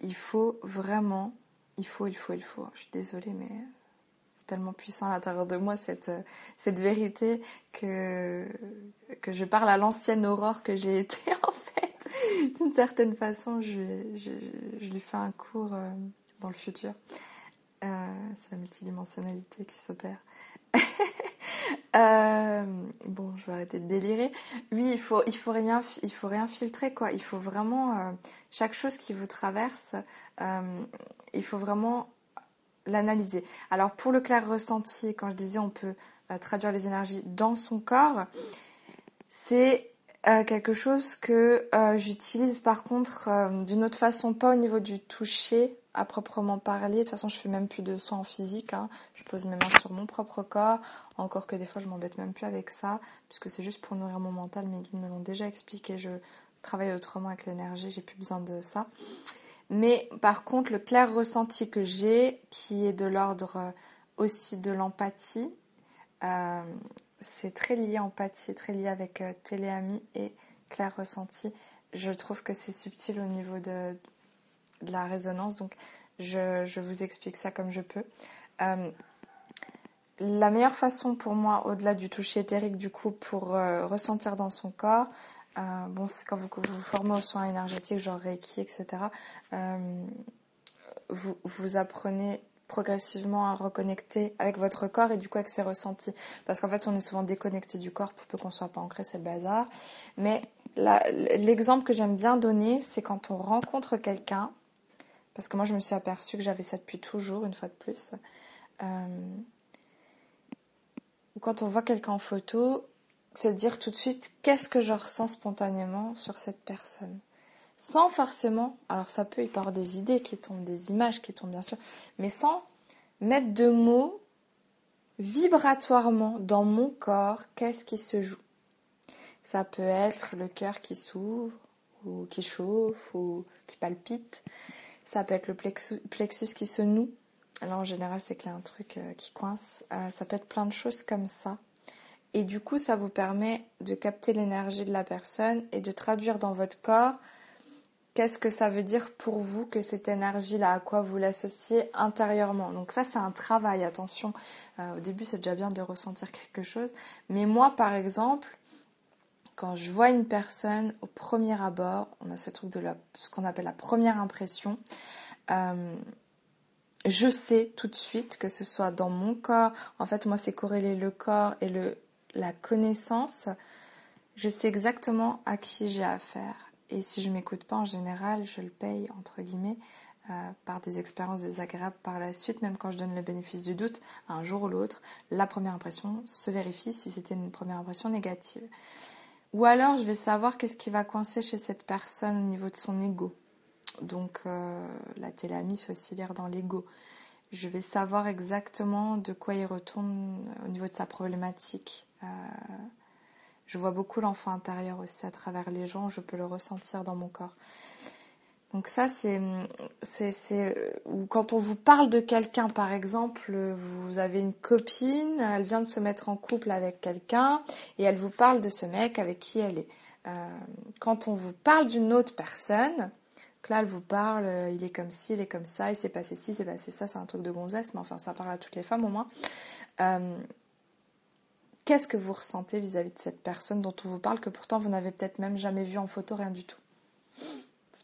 Il faut vraiment, il faut, il faut, il faut. Je suis désolée, mais c'est tellement puissant à l'intérieur de moi cette, cette vérité que, que je parle à l'ancienne aurore que j'ai été en fait. D'une certaine façon, je, je, lui fais un cours euh, dans le futur. Euh, c'est la multidimensionnalité qui s'opère. Euh, bon, je vais arrêter de délirer. Oui, il faut, faut rien, il faut rien filtrer quoi. Il faut vraiment chaque chose qui vous traverse, il faut vraiment l'analyser. Alors pour le clair ressenti, quand je disais on peut euh, traduire les énergies dans son corps, c'est euh, quelque chose que euh, j'utilise par contre d'une autre façon, pas au niveau du toucher à proprement parler. De toute façon, je fais même plus de soins en physique. Hein. Je pose mes mains sur mon propre corps. Encore que des fois, je m'embête même plus avec ça, puisque c'est juste pour nourrir mon mental. Mes guides me l'ont déjà expliqué. Je travaille autrement avec l'énergie. J'ai plus besoin de ça. Mais par contre, le clair ressenti que j'ai, qui est de l'ordre euh, aussi de l'empathie, euh, c'est très lié empathie, très lié avec euh, et clair ressenti. Je trouve que c'est subtil au niveau de, la résonance, donc je, vous explique ça comme je peux. la meilleure façon pour moi, au-delà du toucher éthérique, du coup, pour ressentir dans son corps, euh, bon, c'est quand vous, vous formez aux soins énergétiques, genre Reiki, etc. Euh, vous, vous apprenez progressivement à reconnecter avec votre corps et du coup avec ses ressentis. Parce qu'en fait, on est souvent déconnecté du corps pour peu qu'on soit pas ancré, c'est le bazar. Mais l'exemple que j'aime bien donner, c'est quand on rencontre quelqu'un, parce que moi je me suis aperçue que j'avais ça depuis toujours, une fois de plus, euh, quand on voit quelqu'un en photo, se dire tout de suite qu'est-ce que je ressens spontanément sur cette personne? Sans forcément, alors ça peut y avoir des idées qui tombent, des images qui tombent bien sûr, mais sans mettre de mots vibratoirement dans mon corps, qu'est-ce qui se joue? Ça peut être le cœur qui s'ouvre, ou qui chauffe, ou qui palpite. Ça peut être le plexus, qui se noue. Alors en général, c'est qu'il y a un truc euh, qui coince. Euh, ça peut être plein de choses comme ça. Et du coup, ça vous permet de capter l'énergie de la personne et de traduire dans votre corps qu'est-ce que ça veut dire pour vous que cette énergie-là, à quoi vous l'associez intérieurement. Donc ça, c'est un travail, attention. Euh, au début, c'est déjà bien de ressentir quelque chose. Mais moi, par exemple, quand je vois une personne au premier abord, on a ce truc de la, ce qu'on appelle la première impression. Euh, je sais tout de suite que ce soit dans mon corps. En fait, moi, c'est corréler le corps et le, la connaissance, je sais exactement à qui j'ai affaire. Et si je m'écoute pas en général, je le paye entre guillemets euh, par des expériences désagréables par la suite, même quand je donne le bénéfice du doute, un jour ou l'autre, la première impression se vérifie si c'était une première impression négative. Ou alors je vais savoir qu'est-ce qui va coincer chez cette personne au niveau de son ego. Donc euh, la télamie, c'est aussi lire dans l'ego je vais savoir exactement de quoi il retourne au niveau de sa problématique. Euh, je vois beaucoup l'enfant intérieur aussi à travers les gens, je peux le ressentir dans mon corps. Donc ça, c'est, c'est, c'est, quand on vous parle de quelqu'un, par exemple, vous avez une copine, elle vient de se mettre en couple avec quelqu'un et elle vous parle de ce mec avec qui elle est. Euh, quand on vous parle d'une autre personne, là, elle vous parle, euh, il est comme ci, il est comme ça, il s'est passé ci, il s'est passé ça, c'est un truc de gonzesse, mais enfin, ça parle à toutes les femmes au moins. Euh, qu'est-ce que vous ressentez vis-à-vis de cette personne dont on vous parle, que pourtant vous n'avez peut-être même jamais vu en photo, rien du tout?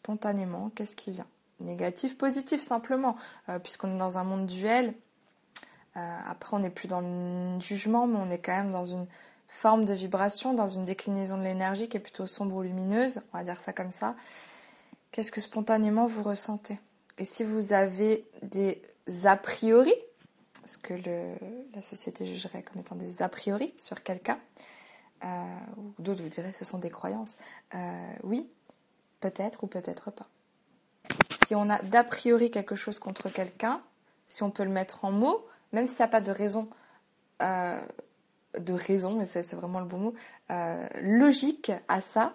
Spontanément, qu'est-ce qui vient? Négatif, positif, simplement, euh, puisqu'on est dans un monde duel. après, on n'est plus dans le jugement, mais on est quand même dans une forme de vibration, dans une déclinaison de l'énergie qui est plutôt sombre ou lumineuse, on va dire ça comme ça. Qu'est-ce que spontanément vous ressentez? Et si vous avez des a priori, ce que la société jugerait comme étant des a priori sur quelqu'un, euh, ou d'autres vous diraient ce sont des croyances, euh, oui, peut-être ou peut-être pas. Si on a d'a priori quelque chose contre quelqu'un, si on peut le mettre en mots, même si ça n'a pas de raison, euh, de raison, mais c'est vraiment le bon mot, logique à ça,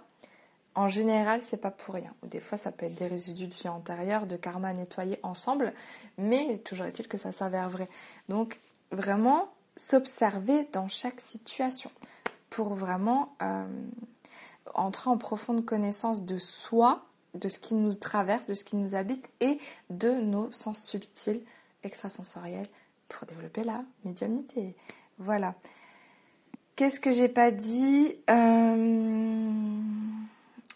en général, c'est pas pour rien. Des fois, ça peut être des résidus de vie antérieure, de karma nettoyés ensemble, mais toujours est-il que ça s'avère vrai. Donc, vraiment, s'observer dans chaque situation pour vraiment entrer en profonde connaissance de soi, de ce qui nous traverse, de ce qui nous habite et de nos sens subtils extrasensoriels pour développer la médiumnité. Voilà. Qu'est-ce que j'ai pas dit euh,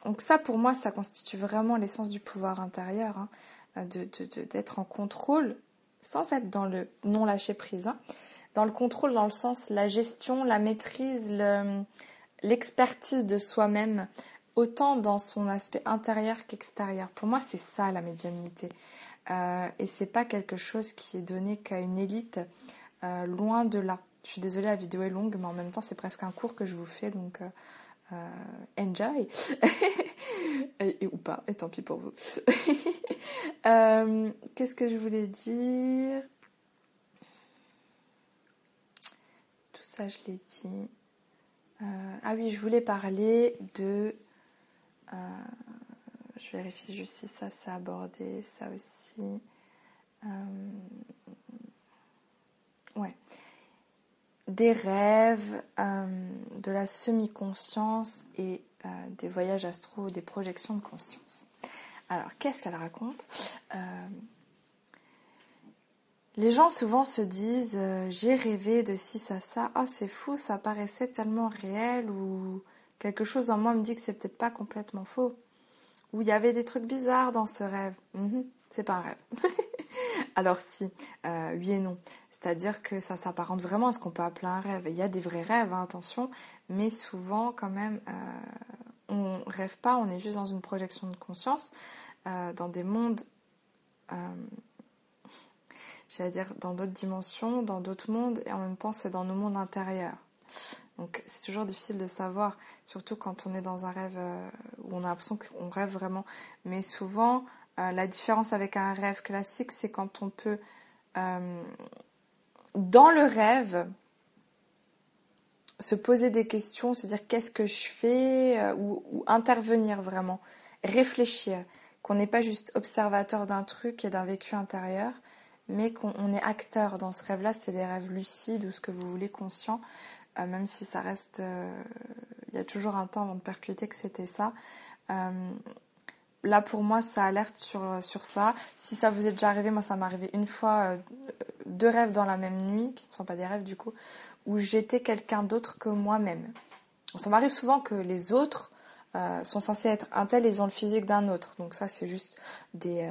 Donc ça, pour moi, ça constitue vraiment l'essence du pouvoir intérieur, hein, d'être en contrôle, sans être dans le non lâcher prise. Hein. Dans le contrôle, dans le sens la gestion, la maîtrise, l'expertise de soi-même, autant dans son aspect intérieur qu'extérieur. Pour moi, c'est ça la médiumnité. Euh, et c'est pas quelque chose qui est donné qu'à une élite, euh, loin de là. Je suis désolée, la vidéo est longue, mais en même temps, c'est presque un cours que je vous fais, donc euh, enjoy. et, ou pas, et tant pis pour vous. Qu'est-ce que je voulais dire? Tout ça, je l'ai dit. Ah oui, je voulais parler de je vérifie juste si ça c'est abordé, ça aussi. Euh, ouais. Des rêves, euh, de la semi-conscience et euh, des voyages astro, des projections de conscience. Alors, qu'est-ce qu'elle raconte? Les gens souvent se disent J'ai rêvé de ci, ça, ça. Oh, c'est fou, ça paraissait tellement réel ou quelque chose en moi me dit que c'est peut-être pas complètement faux où il y avait des trucs bizarres dans ce rêve. Mhm, c'est pas un rêve. Alors si, euh, oui et non. C'est-à-dire que ça s'apparente vraiment à ce qu'on peut appeler un rêve. Il y a des vrais rêves, hein, attention, mais souvent quand même, euh, on rêve pas, on est juste dans une projection de conscience, euh, dans des mondes, euh, j'allais dire, dans d'autres dimensions, dans d'autres mondes, et en même temps c'est dans nos mondes intérieurs. Donc c'est toujours difficile de savoir, surtout quand on est dans un rêve euh, où on a l'impression qu'on rêve vraiment. Mais souvent, euh, la différence avec un rêve classique, c'est quand on peut, euh, dans le rêve, se poser des questions, se dire qu'est-ce que je fais, ou, ou, intervenir vraiment, réfléchir, qu'on n'est pas juste observateur d'un truc et d'un vécu intérieur, mais qu'on est acteur dans ce rêve-là, c'est des rêves lucides ou ce que vous voulez conscient. Euh, même si ça reste. Euh, il y a toujours un temps avant de percuter que c'était ça. Euh, là, pour moi, ça alerte sur, sur ça. Si ça vous est déjà arrivé, moi, ça m'est arrivé une fois, deux rêves dans la même nuit, qui ne sont pas des rêves du coup, où j'étais quelqu'un d'autre que moi-même. Ça m'arrive souvent que les autres sont censés être un tel ils ont le physique d'un autre. Donc ça, c'est juste des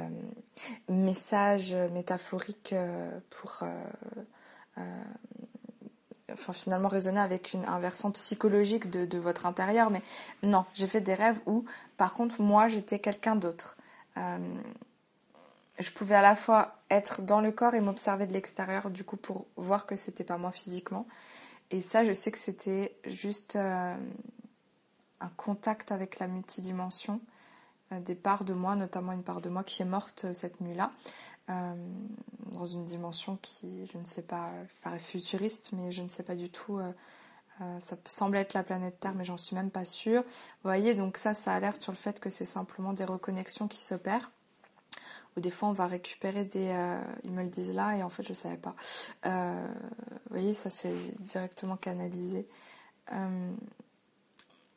messages métaphoriques pour enfin finalement raisonner avec une, un versant psychologique de, votre intérieur, mais non, j'ai fait des rêves où, par contre, moi, j'étais quelqu'un d'autre. Euh, je pouvais à la fois être dans le corps et m'observer de l'extérieur, du coup, pour voir que c'était pas moi physiquement. Et ça, je sais que c'était juste euh, un contact avec la multidimension, euh, des parts de moi, notamment une part de moi qui est morte cette nuit-là. Euh, dans une dimension qui, je ne sais pas, paraît futuriste, mais je ne sais pas du tout. Euh, euh, ça semble être la planète Terre, mais j'en suis même pas sûre. Vous voyez, donc ça, ça alerte sur le fait que c'est simplement des reconnexions qui s'opèrent. Ou des fois, on va récupérer des. ils me le disent là, et en fait, je ne savais pas. vous voyez, ça, c'est directement canalisé.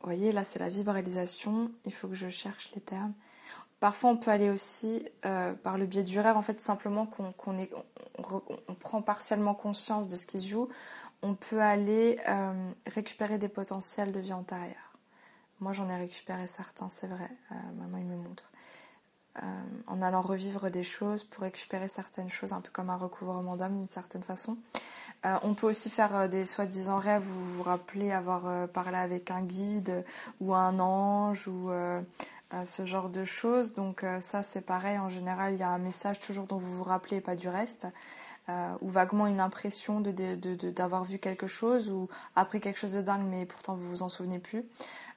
Voyez, là, c'est la vibralisation. Il faut que je cherche les termes. Parfois, on peut aller aussi euh, par le biais du rêve, en fait, simplement qu'on on, prend partiellement conscience de ce qui se joue. On peut aller euh, récupérer des potentiels de vie antérieure. Moi, j'en ai récupéré certains, c'est vrai. Euh, maintenant, il me montre. En allant revivre des choses pour récupérer certaines choses, un peu comme un recouvrement d'âme d'une certaine façon. on peut aussi faire des soi-disant rêves où vous vous rappelez avoir parlé avec un guide ou un ange ou ce genre de choses. Donc euh, ça c'est pareil, en général il y a un message toujours dont vous vous rappelez pas du reste. Euh, ou vaguement une impression d'avoir vu quelque chose ou appris quelque chose de dingue mais pourtant vous vous en souvenez plus.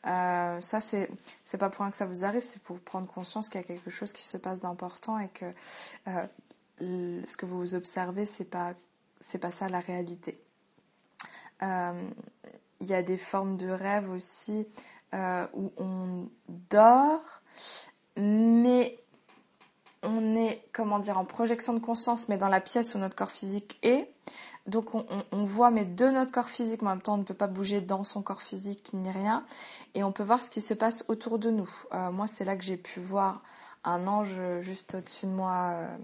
Euh, ça c'est c'est pas pour rien que ça vous arrive, c'est pour prendre conscience qu'il y a quelque chose qui se passe d'important et que ce que vous observez c'est pas c'est pas ça la réalité. Il y a des formes de rêves aussi euh, où on dort, mais on est, comment dire, en projection de conscience, mais dans la pièce où notre corps physique est. donc on, voit mais de notre corps physique, mais en même temps on ne peut pas bouger dans son corps physique ni rien, et on peut voir ce qui se passe autour de nous. Euh, moi c'est là que j'ai pu voir un ange juste au-dessus de moi euh,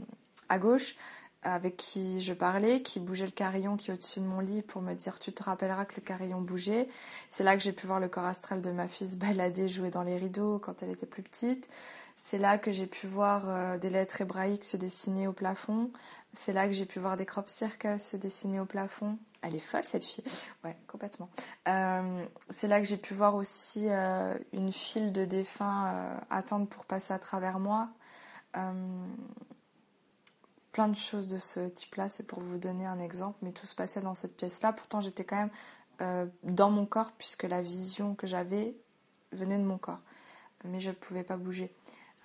à gauche, avec qui je parlais, qui bougeait le carillon qui est au-dessus de mon lit pour me dire tu te rappelleras que le carillon bougeait. C'est là que j'ai pu voir le corps astral de ma fille se balader, jouer dans les rideaux quand elle était plus petite. C'est là que j'ai pu voir euh, des lettres hébraïques se dessiner au plafond. C'est là que j'ai pu voir des crop circles se dessiner au plafond. Elle est folle cette fille. Ouais, complètement. Euh, c'est là que j'ai pu voir aussi euh, une file de défunts attendre pour passer à travers moi. plein de choses de ce type-là, c'est pour vous donner un exemple, mais tout se passait dans cette pièce-là. Pourtant, j'étais quand même dans mon corps puisque la vision que j'avais venait de mon corps. Mais je ne pouvais pas bouger.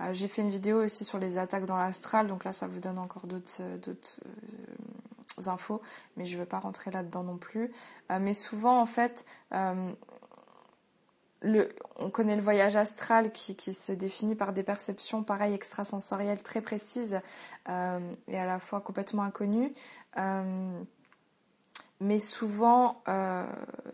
Euh, j'ai fait une vidéo aussi sur les attaques dans l'astral, donc là ça vous donne encore d'autres euh, euh, infos, mais je ne vais pas rentrer là-dedans non plus. mais souvent en fait, on connaît le voyage astral qui, qui, se définit par des perceptions pareilles extrasensorielles très précises et à la fois complètement inconnues. mais souvent,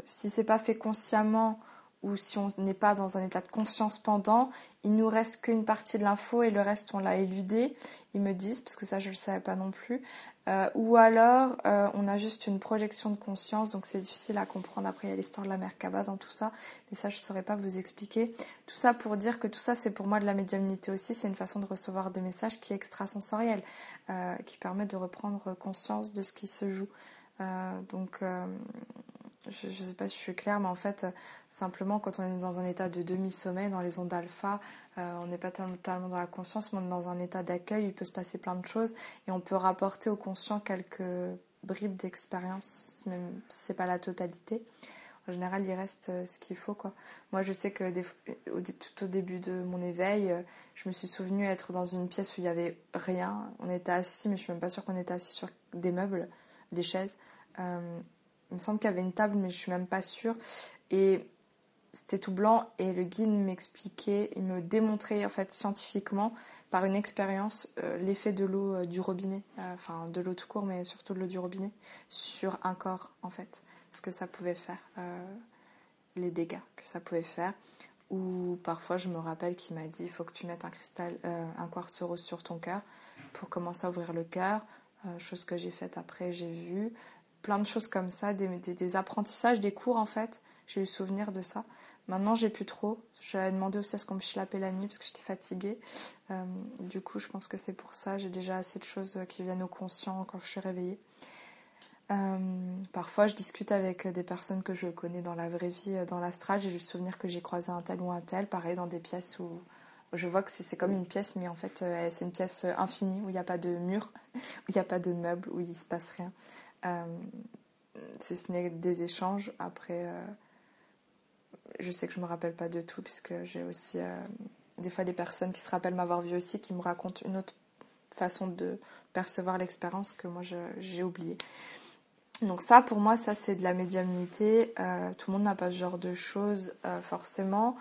si c'est pas fait consciemment ou si on n'est pas dans un état de conscience pendant, il nous reste qu'une partie de l'info et le reste on l'a éludé, ils me disent, parce que ça je ne le savais pas non plus. Euh, ou alors euh, on a juste une projection de conscience, donc c'est difficile à comprendre. Après il y a l'histoire de la Merkaba dans tout ça, mais ça je ne saurais pas vous expliquer. Tout ça pour dire que tout ça c'est pour moi de la médiumnité aussi, c'est une façon de recevoir des messages qui est extrasensorielle, euh, qui permet de reprendre conscience de ce qui se joue. donc je ne sais pas si je suis claire, mais en fait, simplement, quand on est dans un état de demi-sommeil, dans les ondes alpha, euh, on n'est pas totalement dans la conscience, mais on est dans un état d'accueil, il peut se passer plein de choses, et on peut rapporter au conscient quelques bribes d'expérience, même si ce n'est pas la totalité. En général, il reste euh, ce qu'il faut. Moi, je sais que tout au début de mon éveil, euh, je me suis souvenu être dans une pièce où il n'y avait rien. On était assis, mais je ne suis même pas sûre qu'on était assis sur des meubles, des chaises. Il me semble qu'il y avait une table, mais je suis même pas sûre. Et c'était tout blanc et le guide m'expliquait, il me démontrait en fait scientifiquement par une expérience euh, l'effet de l'eau euh, du robinet, euh, enfin de l'eau tout court, mais surtout de l'eau du robinet sur un corps en fait, ce que ça pouvait faire, les dégâts que ça pouvait faire. Ou parfois je me rappelle qu'il m'a dit il faut que tu mettes un cristal, un quartz rose sur ton cœur pour commencer à ouvrir le cœur. chose que j'ai faite après, j'ai vu plein de choses comme ça, des, apprentissages, des cours en fait. J'ai eu souvenir de ça. Maintenant, j'ai plus trop. J'avais demandé aussi à ce qu'on me chlapait la nuit parce que j'étais fatiguée. Euh, du coup, je pense que c'est pour ça. J'ai déjà assez de choses qui viennent au conscient quand je suis réveillée. Euh, parfois, je discute avec des personnes que je connais dans la vraie vie, dans l'astral. J'ai juste souvenir que j'ai croisé un tel ou un tel. Pareil, dans des pièces où je vois que c'est comme une pièce, mais en fait, euh, c'est une pièce infinie où il n'y a pas de mur, où il n'y a pas de meubles, où il se passe rien. Euh, si ce n'est des échanges. Après, euh, je sais que je me rappelle pas de tout, puisque j'ai aussi euh, des fois des personnes qui se rappellent m'avoir vu aussi, qui me racontent une autre façon de percevoir l'expérience que moi j'ai oublié. Donc ça, pour moi, ça c'est de la médiumnité. tout le monde n'a pas ce genre de choses forcément.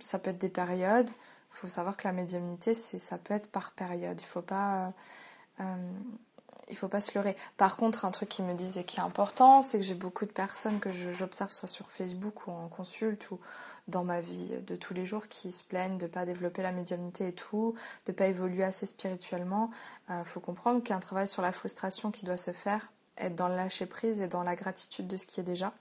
ça peut être des périodes. Il faut savoir que la médiumnité, ça peut être par période. Il ne faut pas il faut pas se leurrer. Par contre, un truc qui me disent et qui est important, c'est que j'ai beaucoup de personnes que j'observe soit sur Facebook ou en consulte ou dans ma vie de tous les jours qui se plaignent de pas développer la médiumnité et tout, de pas évoluer assez spirituellement. Il euh, faut comprendre qu'il y a un travail sur la frustration qui doit se faire, être dans le lâcher prise et dans la gratitude de ce qui est déjà.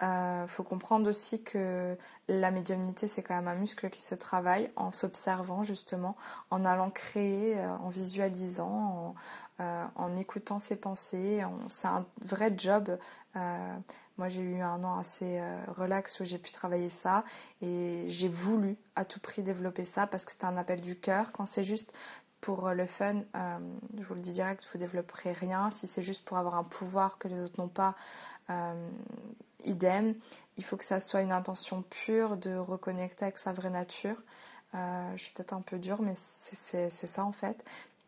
Il euh, faut comprendre aussi que la médiumnité, c'est quand même un muscle qui se travaille en s'observant justement, en allant créer, euh, en visualisant, euh, en écoutant ses pensées. C'est un vrai job. Euh, moi, j'ai eu un an assez euh, relax où j'ai pu travailler ça et j'ai voulu à tout prix développer ça parce que c'était un appel du cœur. Quand c'est juste pour le fun, je vous le dis direct, vous développerez rien. Si c'est juste pour avoir un pouvoir que les autres n'ont pas, idem. Il faut que ça soit une intention pure de reconnecter avec sa vraie nature. je suis peut-être un peu dure, mais c'est ça en fait.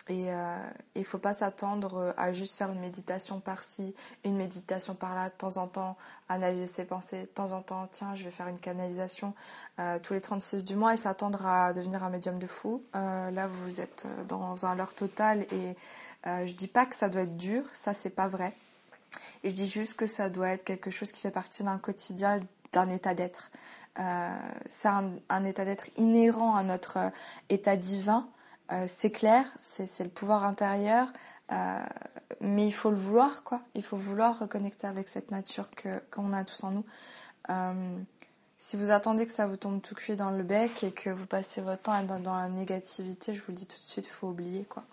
Et euh, il ne faut pas s'attendre à juste faire une méditation par-ci, une méditation par-là, de temps en temps, analyser ses pensées, de temps en temps, tiens, je vais faire une canalisation euh, tous les 36 du mois et s'attendre à devenir un médium de fou. Euh, là, vous êtes dans un leurre total et je dis pas que ça doit être dur, ça c'est pas vrai. Je dis juste que ça doit être quelque chose qui fait partie d'un quotidien, d'un état d'être. Euh, c'est un, état d'être inhérent à notre euh, état divin. Euh, c'est clair, c'est le pouvoir intérieur, mais il faut le vouloir, quoi. Il faut vouloir reconnecter avec cette nature qu'on a tous en nous. si vous attendez que ça vous tombe tout cuit dans le bec et que vous passez votre temps dans, la négativité, je vous le dis tout de suite, il faut oublier, quoi.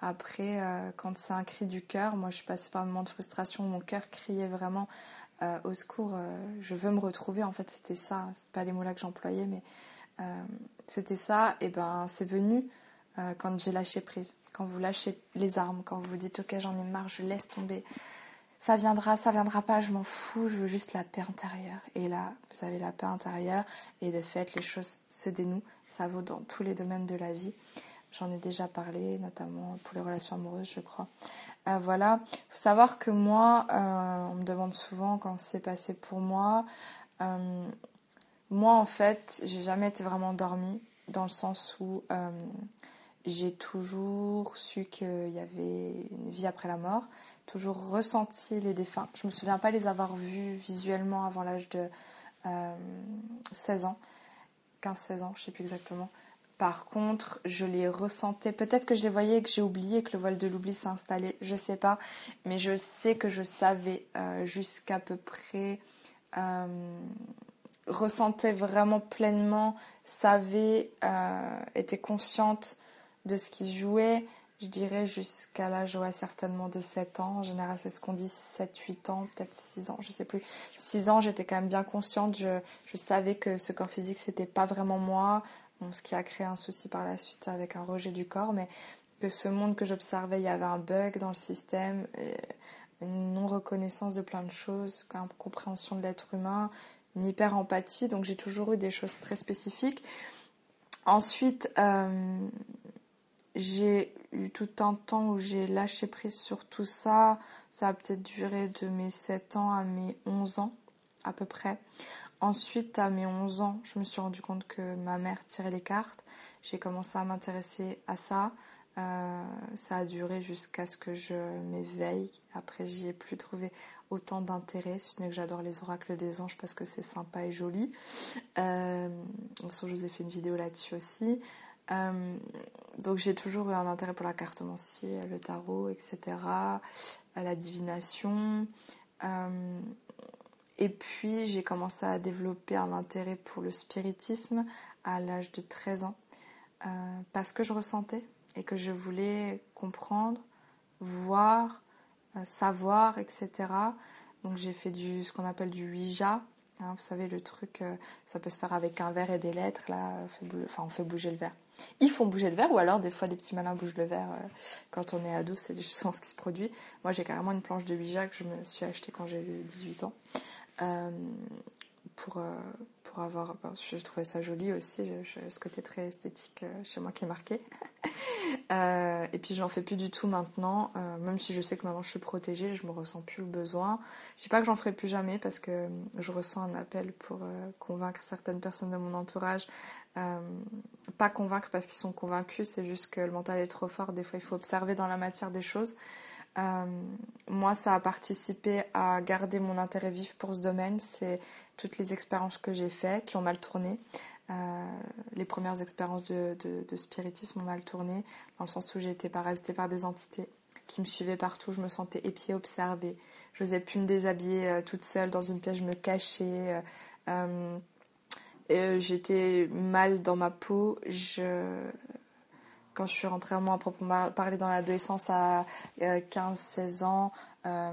Après, quand c'est un cri du cœur, moi je passée par un moment de frustration où mon cœur criait vraiment euh, au secours, euh, je veux me retrouver. En fait, c'était ça. C'était pas les mots-là que j'employais, mais euh, c'était ça. Et ben, c'est venu quand j'ai lâché prise. Quand vous lâchez les armes, quand vous dites, ok, j'en ai marre, je laisse tomber. Ça viendra, ça viendra pas, je m'en fous, je veux juste la paix intérieure. Et là, vous avez la paix intérieure, et de fait, les choses se dénouent. Ça vaut dans tous les domaines de la vie. J'en ai déjà parlé, notamment pour les relations amoureuses, je crois. Euh, voilà. Il faut savoir que moi, euh, on me demande souvent quand c'est passé pour moi. Euh, moi, en fait, j'ai jamais été vraiment dormie, dans le sens où j'ai toujours su qu'il y avait une vie après la mort, toujours ressenti les défunts. Je me souviens pas les avoir vus visuellement avant l'âge de 16 ans, 15-16 ans, je sais plus exactement. Par contre, je les ressentais. Peut-être que je les voyais et que j'ai oublié que le voile de l'oubli s'est installé. Je sais pas. Mais je sais que je savais euh, jusqu'à peu près. Euh, ressentais vraiment pleinement, savait, euh, était consciente de ce qui jouait. Je dirais jusqu'à l'âge, ouais, certainement de 7 ans. En général, c'est ce qu'on dit, 7, 8 ans, peut-être 6 ans, je sais plus. 6 ans, j'étais quand même bien consciente. Je, je savais que ce corps physique, c'était pas vraiment moi ce qui a créé un souci par la suite avec un rejet du corps, mais que ce monde que j'observais, il y avait un bug dans le système, une non-reconnaissance de plein de choses, une compréhension de l'être humain, une hyper-empathie, donc j'ai toujours eu des choses très spécifiques. Ensuite, euh, j'ai eu tout un temps où j'ai lâché prise sur tout ça. Ça a peut-être duré de mes 7 ans à mes 11 ans, à peu près. Ensuite, à mes 11 ans, je me suis rendu compte que ma mère tirait les cartes. J'ai commencé à m'intéresser à ça. Euh, ça a duré jusqu'à ce que je m'éveille. Après, j'y ai plus trouvé autant d'intérêt, ce n'est que j'adore les oracles des anges parce que c'est sympa et joli. Euh, je vous ai fait une vidéo là-dessus aussi. Euh, donc j'ai toujours eu un intérêt pour la cartomancie, le tarot, etc., la divination. Euh, et puis j'ai commencé à développer un intérêt pour le spiritisme à l'âge de 13 ans euh, parce que je ressentais et que je voulais comprendre, voir, euh, savoir, etc. Donc j'ai fait du, ce qu'on appelle du Ouija. Hein, vous savez, le truc, euh, ça peut se faire avec un verre et des lettres. Là, enfin, on fait bouger le verre. Ils font bouger le verre ou alors des fois des petits malins bougent le verre quand on est ado, c'est des choses qui se produit. Moi j'ai carrément une planche de Ouija que je me suis achetée quand j'ai eu 18 ans. Euh, pour, euh, pour avoir. je trouvais ça joli aussi, ce côté très esthétique euh, chez moi qui est marqué. et puis j'en fais plus du tout maintenant, même si je sais que maintenant je suis protégée, je me ressens plus le besoin. Je dis pas que j'en ferai plus jamais parce que je ressens un appel pour convaincre certaines personnes de mon entourage. pas convaincre parce qu'ils sont convaincus, c'est juste que le mental est trop fort. Des fois, il faut observer dans la matière des choses. Euh, moi, ça a participé à garder mon intérêt vif pour ce domaine. C'est toutes les expériences que j'ai faites qui ont mal tourné. Euh, les premières expériences de, spiritisme ont mal tourné, dans le sens où j'ai été parasitée par des entités qui me suivaient partout. Je me sentais épiée, observée. Je n'osais plus me déshabiller euh, toute seule dans une pièce, je me cachais. J'étais mal dans ma peau. Quand je suis rentrée à moi proprement parler dans l'adolescence à 15-16 ans, euh,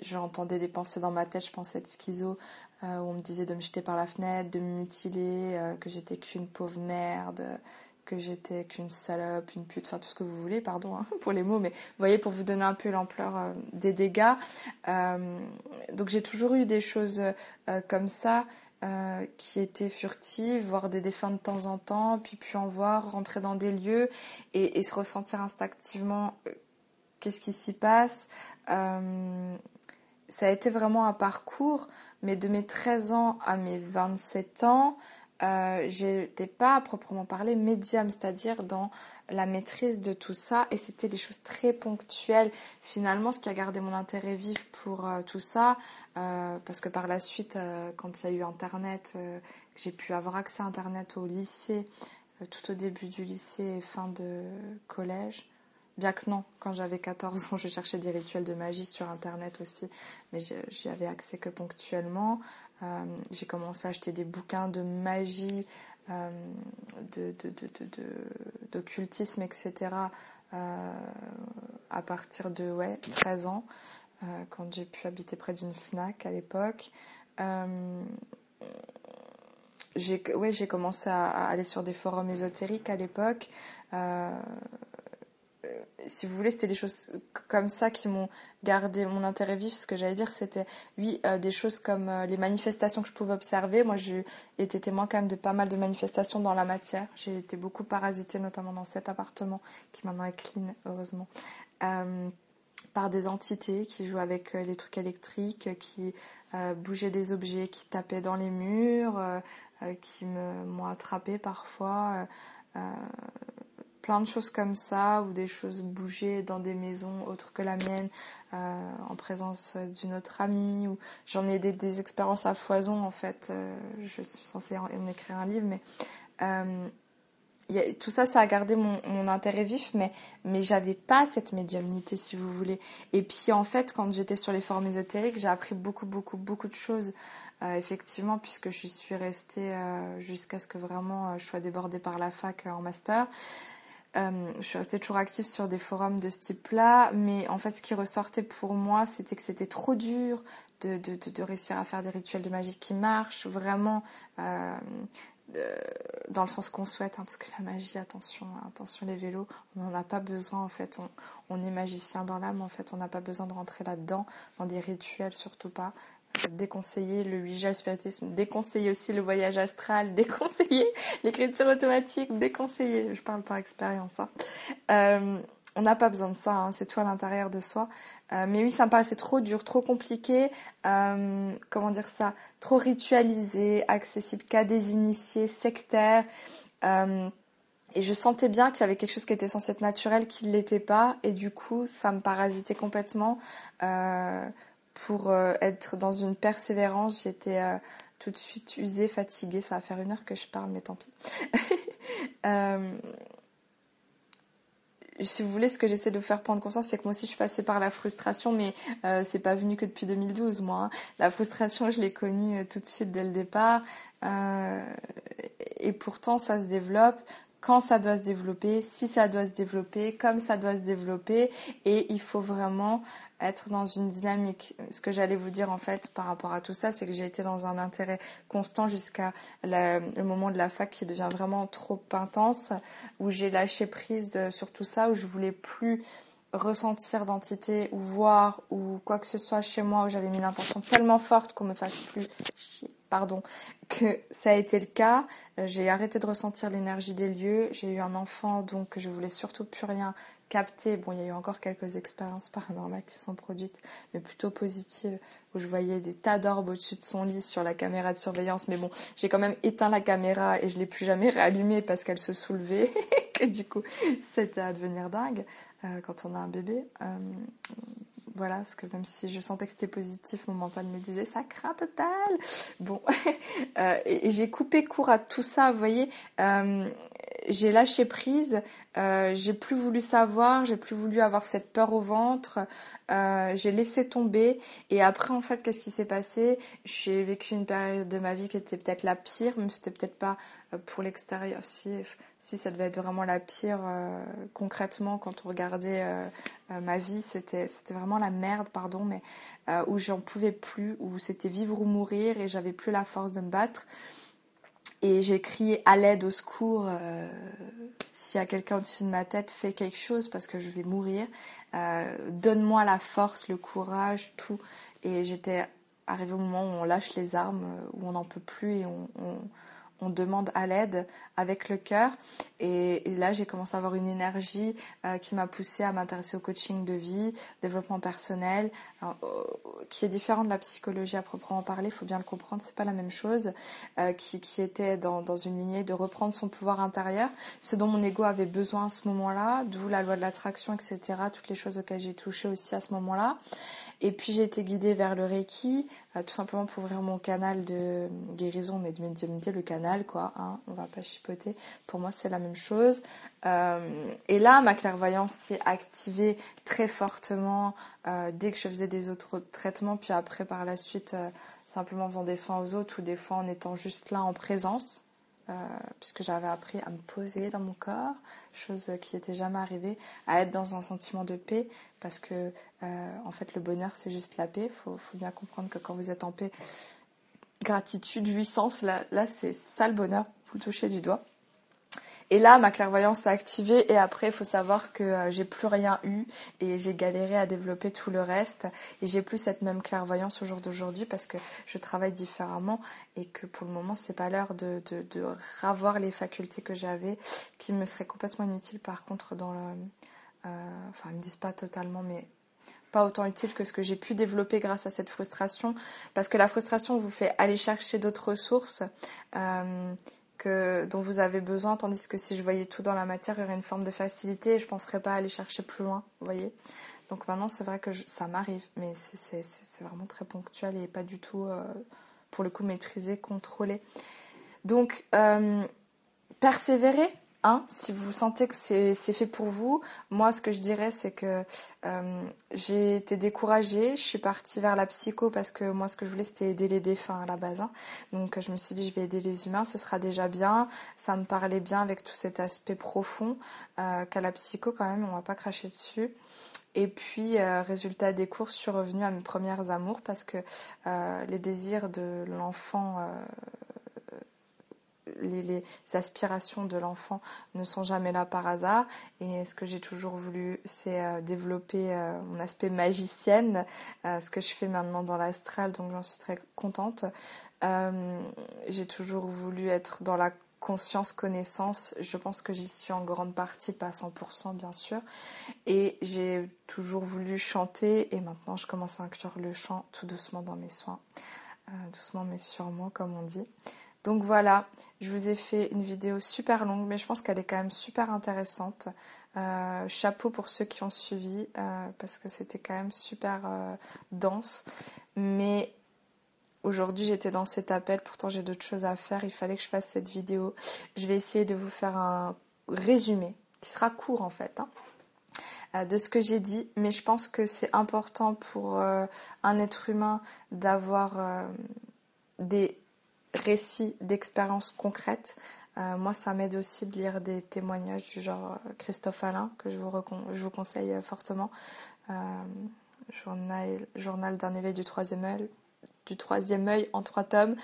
j'entendais des pensées dans ma tête, je pensais être schizo, euh, où on me disait de me jeter par la fenêtre, de me mutiler, euh, que j'étais qu'une pauvre merde, que j'étais qu'une salope, une pute, enfin tout ce que vous voulez, pardon hein, pour les mots, mais vous voyez, pour vous donner un peu l'ampleur des dégâts. donc j'ai toujours eu des choses comme ça. Euh, qui étaient furtives, voir des défunts de temps en temps, puis puis en voir, rentrer dans des lieux et, se ressentir instinctivement euh, qu'est-ce qui s'y passe. Euh, ça a été vraiment un parcours, mais de mes 13 ans à mes 27 ans, j'étais pas à proprement parler médium, c'est-à-dire dans la maîtrise de tout ça, et c'était des choses très ponctuelles. Finalement, ce qui a gardé mon intérêt vif pour euh, tout ça, euh, parce que par la suite, euh, quand il y a eu Internet, j'ai pu avoir accès à Internet au lycée, tout au début du lycée et fin de collège. Bien que non, quand j'avais 14 ans, je cherchais des rituels de magie sur Internet aussi, mais j'y avais accès que ponctuellement. J'ai commencé à acheter des bouquins de magie, euh, d'occultisme, etc. Euh, à partir de ouais, 13 ans, quand j'ai pu habiter près d'une FNAC à l'époque. j'ai ouais, commencé à, à, aller sur des forums ésotériques à l'époque si vous voulez, c'était des choses comme ça qui m'ont gardé mon intérêt vif. Ce que j'allais dire, c'était, oui, euh, des choses comme euh, les manifestations que je pouvais observer. Moi, j'ai été témoin quand même de pas mal de manifestations dans la matière. J'ai été beaucoup parasitée, notamment dans cet appartement, qui maintenant est clean, heureusement, euh, par des entités qui jouent avec les trucs électriques, qui bougeaient des objets, qui tapaient dans les murs, qui m'ont attrapé parfois plein de choses comme ça, ou des choses bougées dans des maisons autres que la mienne, euh, en présence d'une autre amie, ou j'en ai des, expériences à foison en fait. Euh, je suis censée en, écrire un livre, mais euh, tout ça, ça a gardé mon, intérêt vif, mais, mais j'avais pas cette médiumnité, si vous voulez. Et puis, en fait, quand j'étais sur les formes ésotériques, j'ai appris beaucoup, beaucoup, beaucoup de choses. effectivement, puisque je suis restée jusqu'à ce que vraiment je sois débordée par la fac en master. Euh, je suis restée toujours active sur des forums de ce type-là, mais en fait, ce qui ressortait pour moi, c'était que c'était trop dur de, réussir à faire des rituels de magie qui marchent vraiment euh, dans le sens qu'on souhaite, hein, parce que la magie, attention, attention les vélos, on n'en a pas besoin en fait. On est magicien dans l'âme, en fait, on n'a pas besoin de rentrer là-dedans, dans des rituels surtout pas déconseiller le Ouija, le spiritisme, déconseiller aussi le voyage astral, déconseiller l'écriture automatique, déconseiller. Je parle par expérience. Hein. Euh, on n'a pas besoin de ça, hein, c'est tout à l'intérieur de soi. Euh, mais oui, ça me paraissait trop dur, trop compliqué, euh, comment dire ça, trop ritualisé, accessible qu'à des initiés, sectaires. et je sentais bien qu'il y avait quelque chose qui était censé être naturel qui ne l'était pas. Et du coup, ça me parasitait complètement pour euh, être dans une persévérance, j'étais euh, tout de suite usée, fatiguée. Ça va faire une heure que je parle, mais tant pis. Euh, si vous voulez, ce que j'essaie de vous faire prendre conscience, c'est que moi aussi je suis passée par la frustration, mais c'est pas venu que depuis 2012, moi. Hein. La frustration, je l'ai connue tout de suite dès le départ, et pourtant ça se développe quand ça doit se développer, si ça doit se développer, comme ça doit se développer, et il faut vraiment être dans une dynamique. Ce que j'allais vous dire en fait par rapport à tout ça, c'est que j'ai été dans un intérêt constant jusqu'à le moment de la fac qui devient vraiment trop intense, où j'ai lâché prise sur tout ça, où je voulais plus ressentir d'entité ou voir ou quoi que ce soit chez moi où j'avais mis une intention tellement forte qu'on me fasse plus chier pardon, que ça a été le cas. Euh, j'ai arrêté de ressentir l'énergie des lieux. J'ai eu un enfant, donc je voulais surtout plus rien capter. Bon, il y a eu encore quelques expériences paranormales qui se sont produites, mais plutôt positives, où je voyais des tas d'orbes au-dessus de son lit sur la caméra de surveillance. Mais bon, j'ai quand même éteint la caméra et je l'ai plus jamais réallumée parce qu'elle se soulevait. du coup, c'était à devenir dingue euh, quand on a un bébé. Euh, voilà, parce que même si je sentais que c'était positif, mon mental me disait ça craint total. Bon, euh, et, j'ai coupé court à tout ça, vous voyez. Euh, j'ai lâché prise, euh, j'ai plus voulu savoir, j'ai plus voulu avoir cette peur au ventre, euh, j'ai laissé tomber. Et après, en fait, qu'est-ce qui s'est passé? J'ai vécu une période de ma vie qui était peut-être la pire, même si c'était peut-être pas euh, pour l'extérieur. Si, si ça devait être vraiment la pire, euh, concrètement, quand on regardait ma vie, c'était c'était vraiment la merde, pardon, mais où j'en pouvais plus, où c'était vivre ou mourir et j'avais plus la force de me battre. Et j'ai crié à l'aide, au secours. Euh, S'il y a quelqu'un au-dessus de ma tête, fais quelque chose parce que je vais mourir. Euh, Donne-moi la force, le courage, tout. Et j'étais arrivée au moment où on lâche les armes, où on n'en peut plus et on, on demande à l'aide avec le cœur. Et, là, j'ai commencé à avoir une énergie euh, qui m'a poussée à m'intéresser au coaching de vie, développement personnel, euh, qui est différent de la psychologie à proprement parler. Il faut bien le comprendre, c'est pas la même chose. Euh, qui, était dans, dans, une lignée de reprendre son pouvoir intérieur, ce dont mon ego avait besoin à ce moment-là, d'où la loi de l'attraction, etc. Toutes les choses auxquelles j'ai touché aussi à ce moment-là. Et puis j'ai été guidée vers le Reiki, tout simplement pour ouvrir mon canal de guérison, mais de médiumnité, le canal, quoi. Hein, on va pas chipoter. Pour moi, c'est la même chose. Euh, et là, ma clairvoyance s'est activée très fortement euh, dès que je faisais des autres traitements, puis après, par la suite, euh, simplement en faisant des soins aux autres ou des fois en étant juste là en présence. puisque j'avais appris à me poser dans mon corps, chose qui n'était jamais arrivée, à être dans un sentiment de paix, parce que en fait le bonheur c'est juste la paix. Faut, faut, bien comprendre que quand vous êtes en paix, gratitude, jouissance, là, c'est ça le bonheur, vous touchez du doigt. Et là, ma clairvoyance s'est activée et après, il faut savoir que euh, j'ai plus rien eu et j'ai galéré à développer tout le reste et j'ai plus cette même clairvoyance au jour d'aujourd'hui parce que je travaille différemment et que pour le moment, c'est pas l'heure de ravoir les facultés que j'avais qui me seraient complètement inutiles par contre dans le... Euh, enfin, ils me disent pas totalement, mais pas autant utile que ce que j'ai pu développer grâce à cette frustration parce que la frustration vous fait aller chercher d'autres ressources. Euh, dont vous avez besoin, tandis que si je voyais tout dans la matière, il y aurait une forme de facilité et je ne penserais pas aller chercher plus loin, vous voyez. Donc maintenant, c'est vrai que ça m'arrive, mais c'est vraiment très ponctuel et pas du tout, euh, pour le coup, maîtrisé, contrôlé. Donc, euh, persévérer, Hein, si vous sentez que c'est fait pour vous, moi ce que je dirais c'est que euh, j'ai été découragée, je suis partie vers la psycho parce que moi ce que je voulais c'était aider les défunts à la base. Hein. Donc je me suis dit je vais aider les humains, ce sera déjà bien, ça me parlait bien avec tout cet aspect profond euh, qu'à la psycho quand même, on va pas cracher dessus. Et puis, euh, résultat des cours, je suis revenue à mes premières amours parce que les désirs de l'enfant les, aspirations de l'enfant ne sont jamais là par hasard. Et ce que j'ai toujours voulu, c'est euh, développer euh, mon aspect magicienne, euh, ce que je fais maintenant dans l'astral, donc j'en suis très contente. j'ai toujours voulu être dans la conscience, connaissance. Je pense que j'y suis en grande partie, pas à 100% bien sûr. Et j'ai toujours voulu chanter et maintenant je commence à inclure le chant tout doucement dans mes soins. doucement mais sûrement comme on dit. Donc voilà, je vous ai fait une vidéo super longue, mais je pense qu'elle est quand même super intéressante. Euh, chapeau pour ceux qui ont suivi, euh, parce que c'était quand même super euh, dense. Mais aujourd'hui j'étais dans cet appel, pourtant j'ai d'autres choses à faire, il fallait que je fasse cette vidéo. Je vais essayer de vous faire un résumé, qui sera court en fait. Hein, de ce que j'ai dit, mais je pense que c'est important pour un être humain d'avoir des récits d'expériences concrètes. Euh, moi, ça m'aide aussi de lire des témoignages du genre euh, Christophe Alain, que je vous, je vous conseille euh, fortement. journal, journal d'un éveil du troisième œil, du troisième œil en trois tomes,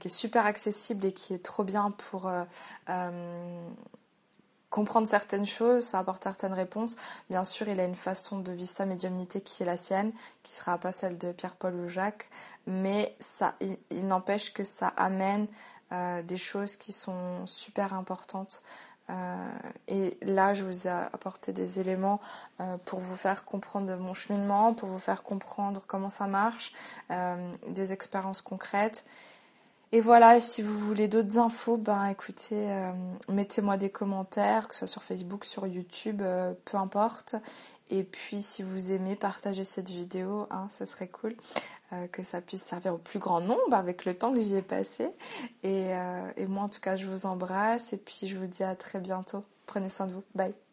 qui est super accessible et qui est trop bien pour comprendre certaines choses, ça apporte certaines réponses. Bien sûr, il a une façon de vivre sa médiumnité qui est la sienne, qui sera pas celle de Pierre-Paul ou Jacques, mais ça, il, n'empêche que ça amène euh, des choses qui sont super importantes. Euh, et là, je vous ai apporté des éléments euh, pour vous faire comprendre mon cheminement, pour vous faire comprendre comment ça marche, des expériences concrètes. Et voilà, si vous voulez d'autres infos, ben écoutez, euh, mettez-moi des commentaires, que ce soit sur Facebook, sur YouTube, euh, peu importe. Et puis si vous aimez partager cette vidéo, hein, ça serait cool euh, que ça puisse servir au plus grand nombre avec le temps que j'y ai passé. Et moi en tout cas, je vous embrasse et puis je vous dis à très bientôt. Prenez soin de vous. Bye.